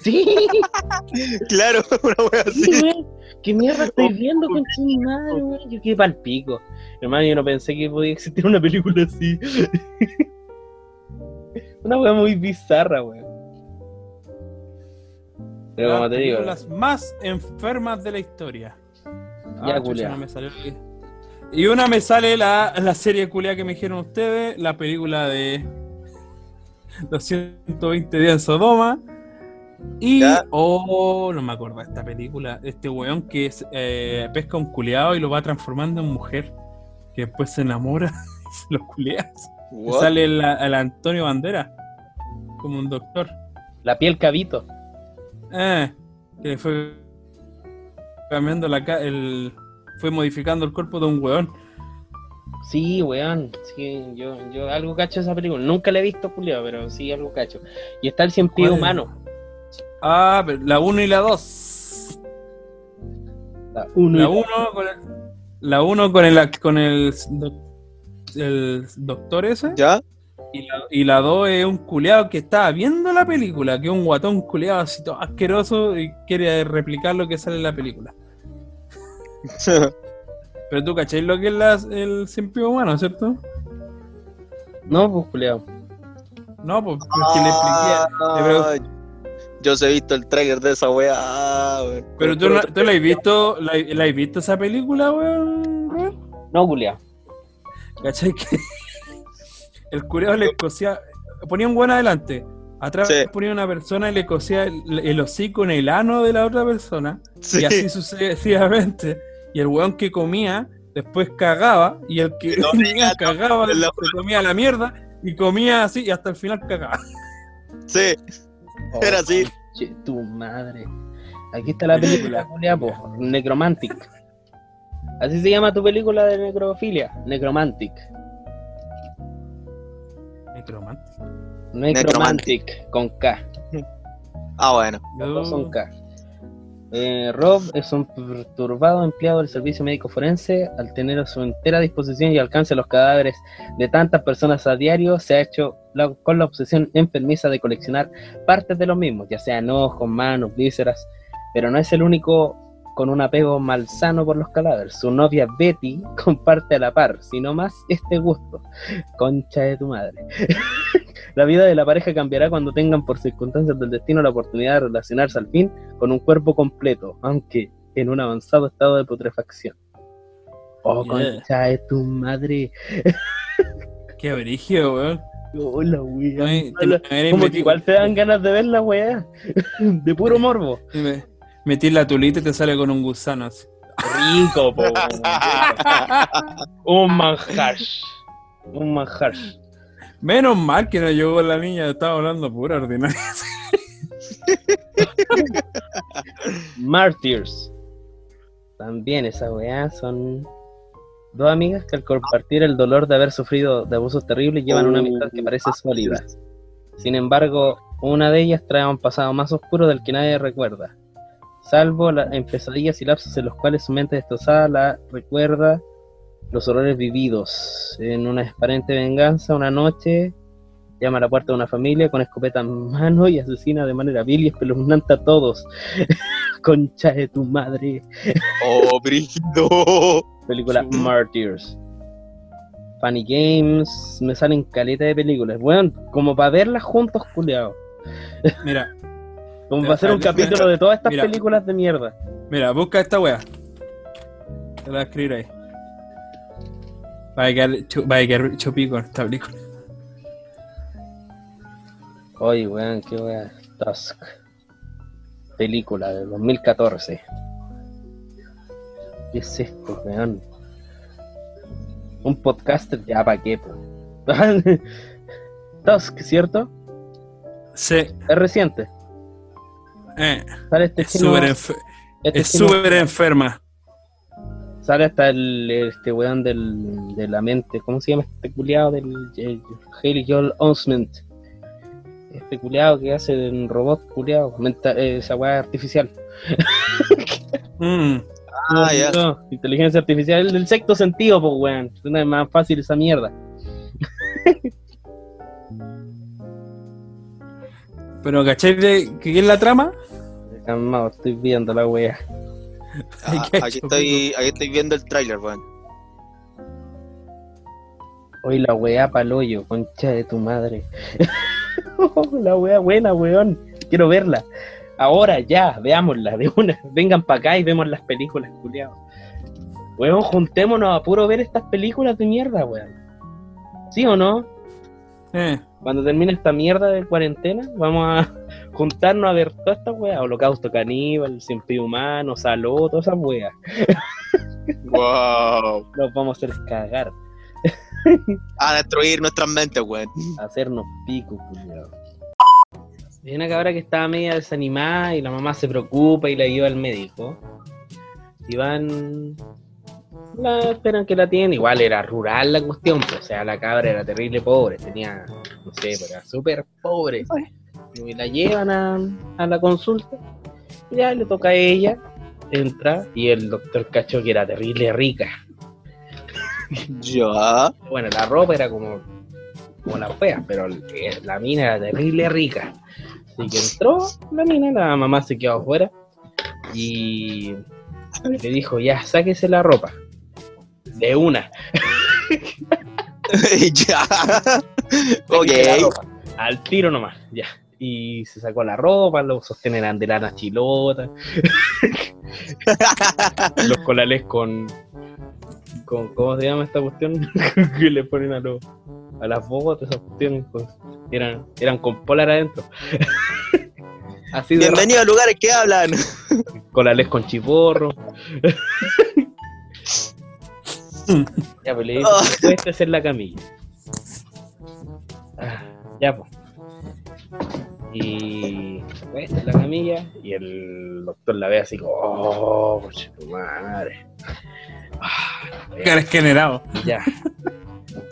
Sí, Claro, una wea sí, así. weón. ¿Qué mierda estoy viendo con mi madre, weón? Yo quedé pa'l pico. Hermano, yo no pensé que podía existir una película así. una weá muy bizarra, weón. Pero como Las te digo, películas más enfermas de la historia. Ya, chucha, culiao. no me salió aquí. Y una me sale la, la serie culia que me dijeron ustedes, la película de los 120 días en Sodoma. Y, Ya. oh, no me acuerdo de esta película, este weón que es, eh, pesca un culeado y lo va transformando en mujer, que después se enamora y se lo culea. What? Sale el, el Antonio Bandera, como un doctor. la piel cabito. Eh, que le fue cambiando la ca- el fue modificando el cuerpo de un weón. Sí, weón. Sí, yo, yo algo cacho esa película. Nunca la he visto, Julio, pero sí algo cacho. Y está el cien humano. Ah, pero la 1 y la 2. La uno y La 1 con el, la uno con el con el, doc- el doctor ese ¿Ya? y la, y la 2 es un culeado que estaba viendo la película, que es un guatón culeado así todo asqueroso y quiere replicar lo que sale en la película. Pero tú cacháis lo que es la- el cien humano, ¿cierto? No, pues, Julio. No, pues porque le expliqué. le pregunté- Yo os he visto el trailer de esa wea. ah. Pero tú, no- tú la has visto, la, la has visto esa película, weón? No, Julio. ¿Cachai? Que el cureo le cosía, ponía un buen adelante, atrás Sí. ponía una persona y le cosía el, el hocico en el ano de la otra persona, Sí. y así sucesivamente. Y el weón que comía, después cagaba, y el que No, comía, cagaba, la- se comía la mierda, y comía así, y hasta el final cagaba. Sí, era así. Che, tu madre. Aquí está la película, Julia, po. Necromantic. Así se llama tu película de necrofilia. Necromantic. Necromante. Necromantic, con K. Ah, bueno. Los dos son K. Eh, Rob es un perturbado empleado del servicio médico forense. Al tener a su entera disposición y alcance los cadáveres de tantas personas a diario, se ha hecho la- con la obsesión enfermiza de coleccionar partes de los mismos, ya sean ojos, manos, vísceras. Pero no es el único con un apego malsano por los cadáveres. Su novia Betty comparte a la par, sino más este gusto. Concha de tu madre. La vida de la pareja cambiará cuando tengan por circunstancias del destino la oportunidad de relacionarse al fin con un cuerpo completo, aunque en un avanzado estado de putrefacción. Oh, Yeah. concha de tu madre. Qué averigio, weón. La wea. No hay- te mala. imaginas Como que igual te dan ganas de ver la weá. De puro morbo. me- Metí la tulita y te sale con un gusano así. Rico, po. un manjar. Un manjar. Menos mal que no llegó la niña, estaba hablando pura ordinaria. Martyrs. También esa weá son dos amigas que al compartir el dolor de haber sufrido de abusos terribles llevan una amistad que parece sólida. Sin embargo, una de ellas trae un pasado más oscuro del que nadie recuerda. Salvo la- en pesadillas y lapsos en los cuales su mente destrozada la recuerda los horrores vividos. En una aparente venganza, una noche, llama a la puerta de una familia con escopeta en mano y asesina de manera vil y espeluznante a todos. Concha de tu madre. Oh, brígido. Película Martyrs. Funny Games, me salen caleta de películas. Bueno, como para verlas juntos, culiados. Mira, Como para hacer un capítulo de todas estas mira. películas de mierda. mira, busca esta wea. Te la voy a escribir ahí. Va a quedar, va a quedar chupico en esta película. Oye, weón, qué weón. Tusk. Película de 2014. ¿Qué es esto, weón? Un podcaster, ya pa' qué. Tusk, ¿cierto? Sí, Es reciente. eh, este es súper este súper enferma. Sale hasta el, este weón del, de la mente. ¿Cómo se llama este culiado del eh, Haley Joel Osment? Este culiado que hace de un robot culiado. esa weá artificial. Mm, Ah, ya. No, inteligencia artificial del sexto sentido, pues weón. Suena más fácil esa mierda. Pero, ¿cachai de qué es la trama? Calmado, estoy viendo la wea. Ah, aquí, estoy, aquí estoy viendo el tráiler, weón. Hoy la wea paloyo, concha de tu madre. la wea buena, weón. Quiero verla. Ahora, ya, veámosla de una. Vengan para acá y vemos las películas, culiados. Weón, juntémonos a puro ver estas películas de mierda, weón. ¿Sí o no? Eh, Cuando termine esta mierda de cuarentena, vamos a juntarnos a ver todas estas weas. Holocausto caníbal, Siempre humano, Saló, todas esas weas. Wow. Nos vamos a hacer cagar, A destruir nuestras mentes, weón. a hacernos pico, culiao. Hay una cabra que estaba media desanimada y la mamá se preocupa y la lleva al médico. Y van. La esperan que la tienen. Igual era rural la cuestión, pues, o sea, la cabra era terrible pobre, tenía, no sé, pero era súper pobre. Y la llevan a, a la consulta. Y ya le toca a ella, entra y el doctor cachó que era terrible rica. Ya. Bueno, la ropa era como, como la fea, pero el- la mina era terrible rica. Así que entró la mina, la mamá se quedó afuera y le dijo, ya, sáquese la ropa. De una. ya. Ok. Al tiro nomás, ya. Y se sacó la ropa, los sostén eran de lana chilota, los colales con, con. ¿Cómo se llama esta cuestión? que le ponen a, los a las botas, esas cuestiones. pues, eran, eran con polar adentro. Así de Bienvenido a lugares que hablan. colales con chiporro. ya, pues le dije, Oh. puedes hacer la camilla. Ah, ya, pues. Y puesta en la camilla y el doctor la ve así como, oh, coche tu madre. Ah, eres generado. ya.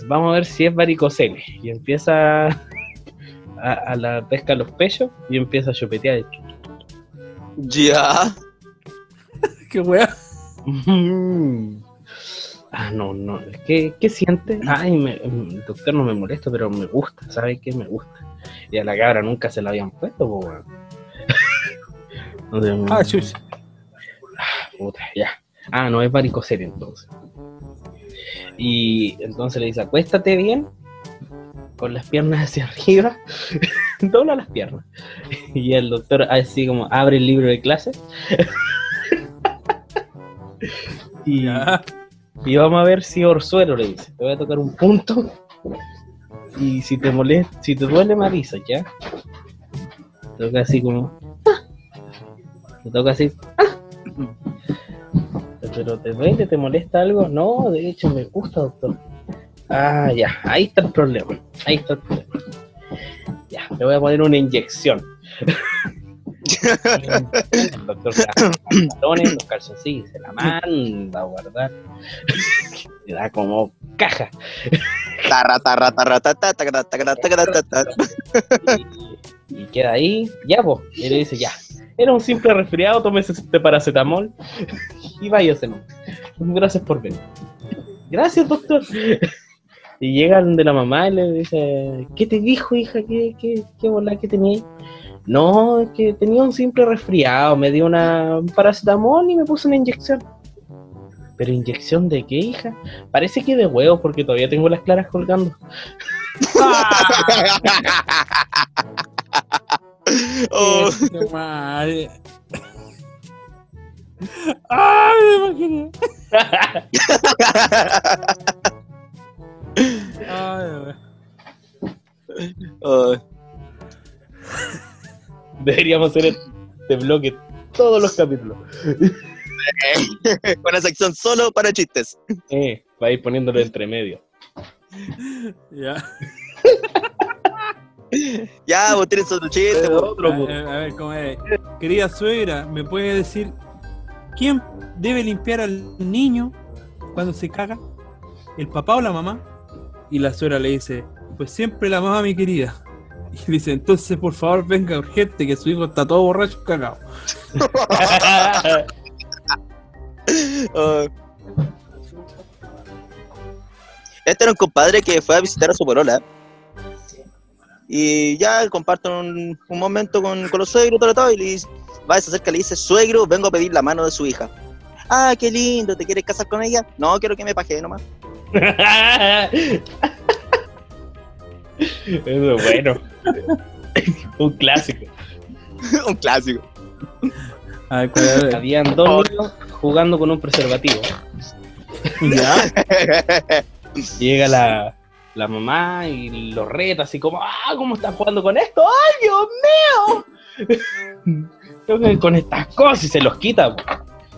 Vamos a ver si es varicocele. Y empieza a, a la pesca los pechos y empieza a chupetear. Ya. Qué wea. Mm. Ah, no, no. ¿Qué, qué siente? Ay, me- el doctor no me molesta, pero me gusta. ¿Sabe qué? Me gusta. Y a la cabra nunca se la habían puesto, weón. Entonces, Ah, chucha. puta, ya. Ah, no es varicocele entonces. Y entonces le dice, acuéstate bien, con las piernas hacia arriba, dobla las piernas. Y el doctor así como abre el libro de clase. y, y vamos a ver si Orsuelo le dice, te voy a tocar un punto. Y si te molesta, si te duele, me avisas, ¿ya? Toca así como. Te toca así. Pero te duele, te molesta algo? No, de hecho me gusta, doctor. Ah, ya, ahí está el problema. Ahí está el problema. Ya, le voy a poner una inyección. El doctor se los los calzoncillos, se la manda a guardar. Se da como caja. Y, y queda ahí, ya vos. Y le dice, ya. Era un simple resfriado, tómese este paracetamol y váyase. Gracias por venir. Gracias, doctor. Y llegan de la mamá y le dice, ¿qué te dijo, hija? ¿Qué, qué, qué bola que tenías? No, es que tenía un simple resfriado, me dio una un paracetamol y me puso una inyección. ¿Pero inyección de qué, hija? Parece que de huevos, porque todavía tengo las claras colgando. Oh, Qué madre. Ay, me imaginé. Ay, oh. Deberíamos hacer este bloque todos los capítulos. Una sección solo para chistes. Eh, va a ir poniéndolo entre medio. Ya. Ya, vos tienes otro chiste. vos. Otro, A po. ver, a ver, ¿cómo es? Querida suegra, ¿me puede decir quién debe limpiar al niño cuando se caga? ¿El papá o la mamá? Y la suegra le dice, pues siempre la mamá, mi querida. Y dice, entonces por favor venga urgente que su hijo está todo borracho y cagado. Este era un compadre que fue a visitar a su polola. Y ya comparten un, un momento con, con los suegros, todo, todo, y le dice, va, se acerca y le dice, suegro, vengo a pedir la mano de su hija. Ah, qué lindo, ¿te quieres casar con ella? No, quiero que me paje nomás. Eso es bueno. Un clásico. un clásico. A ver, ¿cuál es? Habían dos niños jugando con un preservativo. ¿Ya? Llega la, la mamá y lo reta así como, ah, ¿cómo estás jugando con esto? ¡Ay, Dios mío! Creo que con estas cosas y se los quita. po.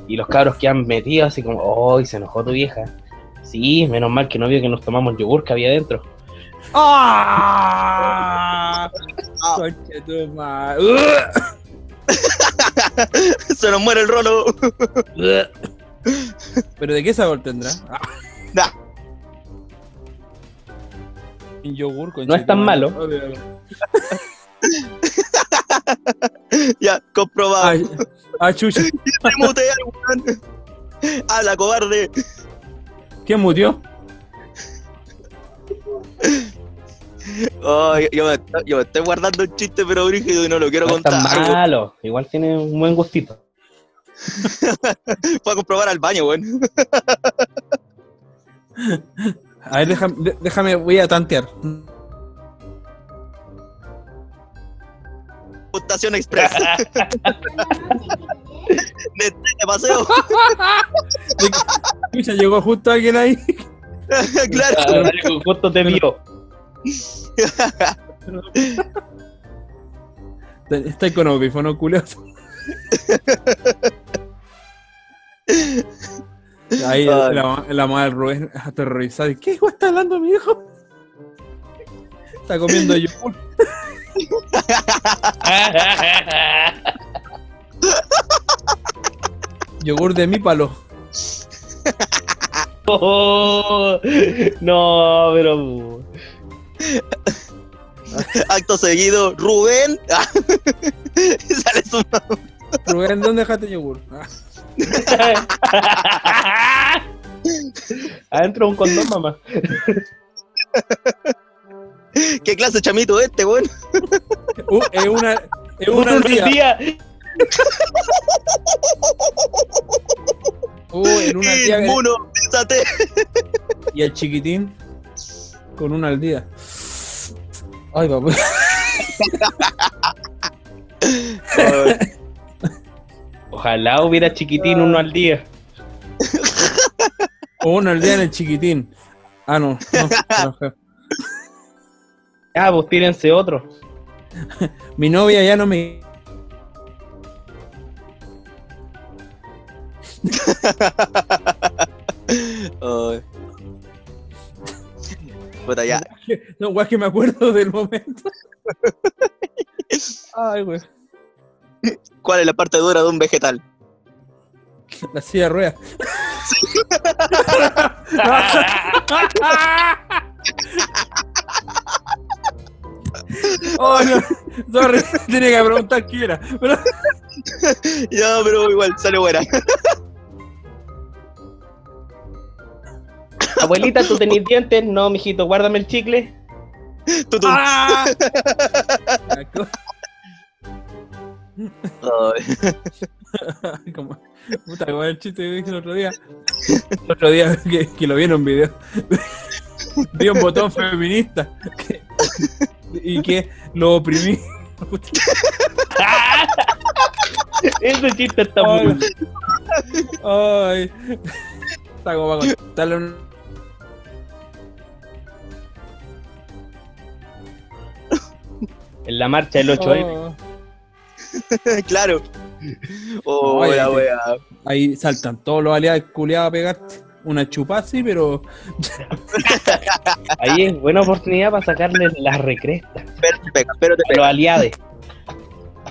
Y los cabros quedan metidos así como, ¡ay, se enojó tu vieja! Sí, menos mal que no vio que nos tomamos el yogur que había dentro. ¡Ah! Conche tu madre. Se nos muere el rolo. ¿Pero de qué sabor tendrá? Ah, Nah. un yogur con No es tan malo. ya, comprobado. Ah, ah, chucha. Habla, cobarde. ¿Quién mutió? Oh, yo, me, yo me estoy guardando un chiste, pero brígido y no lo quiero No tan contar. weón. malo. Igual tiene un buen gustito. Fue a comprobar al baño, weón. A ver, déjame, voy a tantear. Puntación Express. de, de paseo. Chucha, llegó justo alguien ahí. claro. Justo te vio. Está con audífono culoso. Ahí la, la del Rubén aterrorizada. ¿Qué hijo está hablando mi hijo? Está comiendo yogur. Yogur de mi palo. Oh, no, pero. Acto seguido, Rubén. Y sale su mamá. Rubén, ¿dónde dejaste yogur? Ah, Adentro un condón, mamá. ¿Qué clase de chamito este, weón? uh, es una, es una al día. Uh, en una día. Inmuno, písate. Y el chiquitín con una al día. Ay, papá. Ojalá hubiera chiquitín uno al día. O una al día en el chiquitín. Ah, no. no, no. Ah, pues tírense otro. Mi novia ya no me. Ay. Puta, ya. No, guay, que me acuerdo del momento. Ay, güey. ¿Cuál es la parte dura de un vegetal? La silla de ruedas. Oh, no. Sorry, tenía que preguntar quién era. Pero... Ya, pero igual, sale buena. Abuelita, ¿tú tenés dientes? No, mijito, guárdame el chicle. ¡Ah! Ay, como, puta, como el chiste que dije el otro día. El otro día que, que lo vi en un video. Vi un botón feminista que- y que lo oprimí. Ese chiste está muy Ay, ay. Está como para contarle un- En la marcha del 8M. Oh. claro. Oh, Ay, la ay, wea. Ahí saltan todos los aliados culiados a pegarte. Una chupa sí, pero Ahí es buena oportunidad para sacarle las recrestas Perfecto, pero te a los aliados.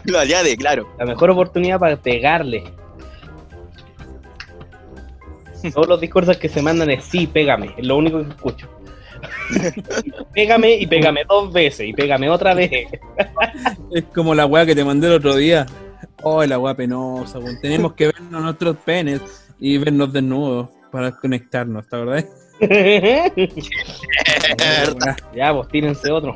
Lo aliade, claro. La mejor oportunidad para pegarle. Todos los discursos que se mandan es sí, pégame. Es lo único que escucho. pégame y pégame dos veces y pégame otra vez. es como la weá que te mandé el otro día. Oh, la weá penosa, weón. Tenemos que vernos nuestros penes y vernos desnudos para conectarnos, ¿está verdad? ya, pues tírense otro.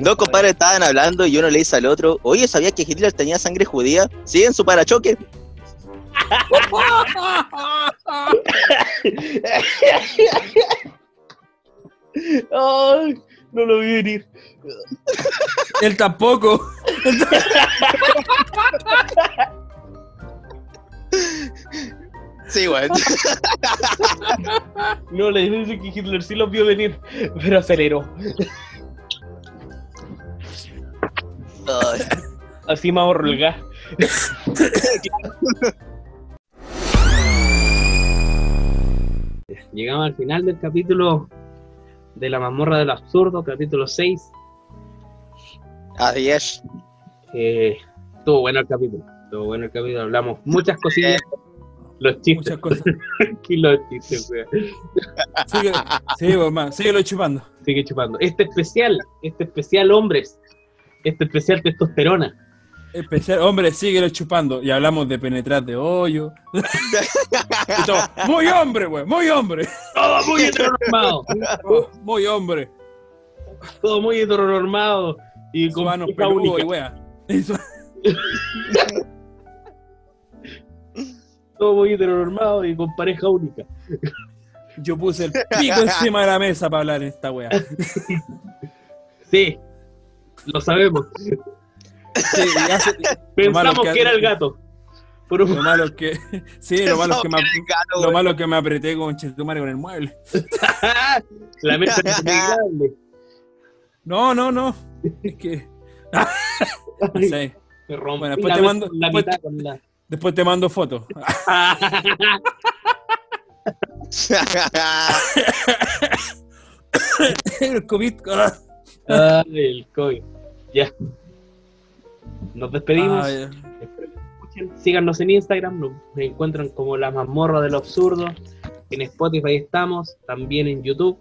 Dos compadres estaban hablando y uno le dice al otro, oye, ¿sabías que Hitler tenía sangre judía? Sí, en su parachoque. Ay, no lo vi venir. Él tampoco. Sí, weón. No, le dice que Hitler sí los vio venir, pero aceleró. Ay, Así me ahorro el gas. Llegamos al final del capítulo de la mazmorra del absurdo, capítulo 6. Así es. Eh, estuvo bueno el capítulo. Estuvo bueno el capítulo. Hablamos muchas cosillas. Los chistes. Muchas cosas. Aquí los chistes. Sigue, sí, mamá, síguelo chupando. Sigue chupando. Este especial, este especial hombres, este especial testosterona. Especial, hombre, síguelo chupando. Y hablamos de penetrar de hoyo. Todo, muy hombre, güey, muy hombre. Todo muy heteronormado. Muy hombre. Todo muy heteronormado. Y con mano hija peludo única. y wea. Todo muy heteronormado y con pareja única. Yo puse el pico encima de la mesa para hablar en esta wea. Sí, lo sabemos. Sí, y hace- lo malo Pensamos que que, era el gato. Por un- Lo malo es que. Sí, lo malo es que me, Gato, lo malo que me apreté con Chetumare con el mueble. La mente es innegable. No, no, no. Es que. No sé. Me rompí Bueno, después la te mando- la después mitad con la- Después te mando fotos. el COVID. ah. Ay, el COVID. Ya. Nos despedimos. Que nos escuchen. Síganos en Instagram, nos encuentran como la mazmorra del absurdo. En Spotify estamos, también en YouTube.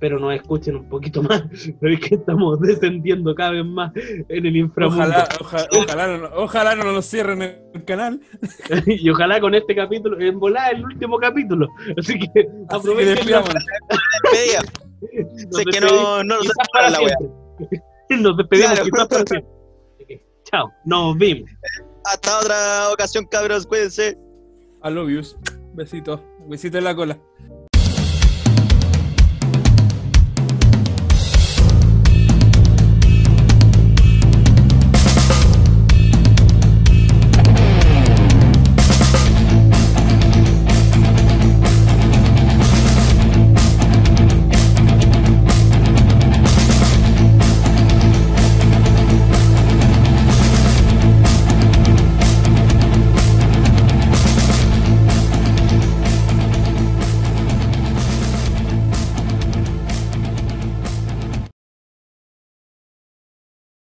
Pero nos escuchen un poquito más, es que estamos descendiendo cada vez más en el inframundo. ojalá, oja- ojalá, no, ojalá no nos cierren el canal. y ojalá con este capítulo, en volada el último capítulo. Así que Así que aprovechen. despidámonos. Despedida. Nos Sé que despedimos no, no nos quizás para la wea. siempre. Nos despedimos Claro. Chao, nos vimos. Hasta otra ocasión, cabros. Cuídense. I love yous. Besitos. Besitos en la cola.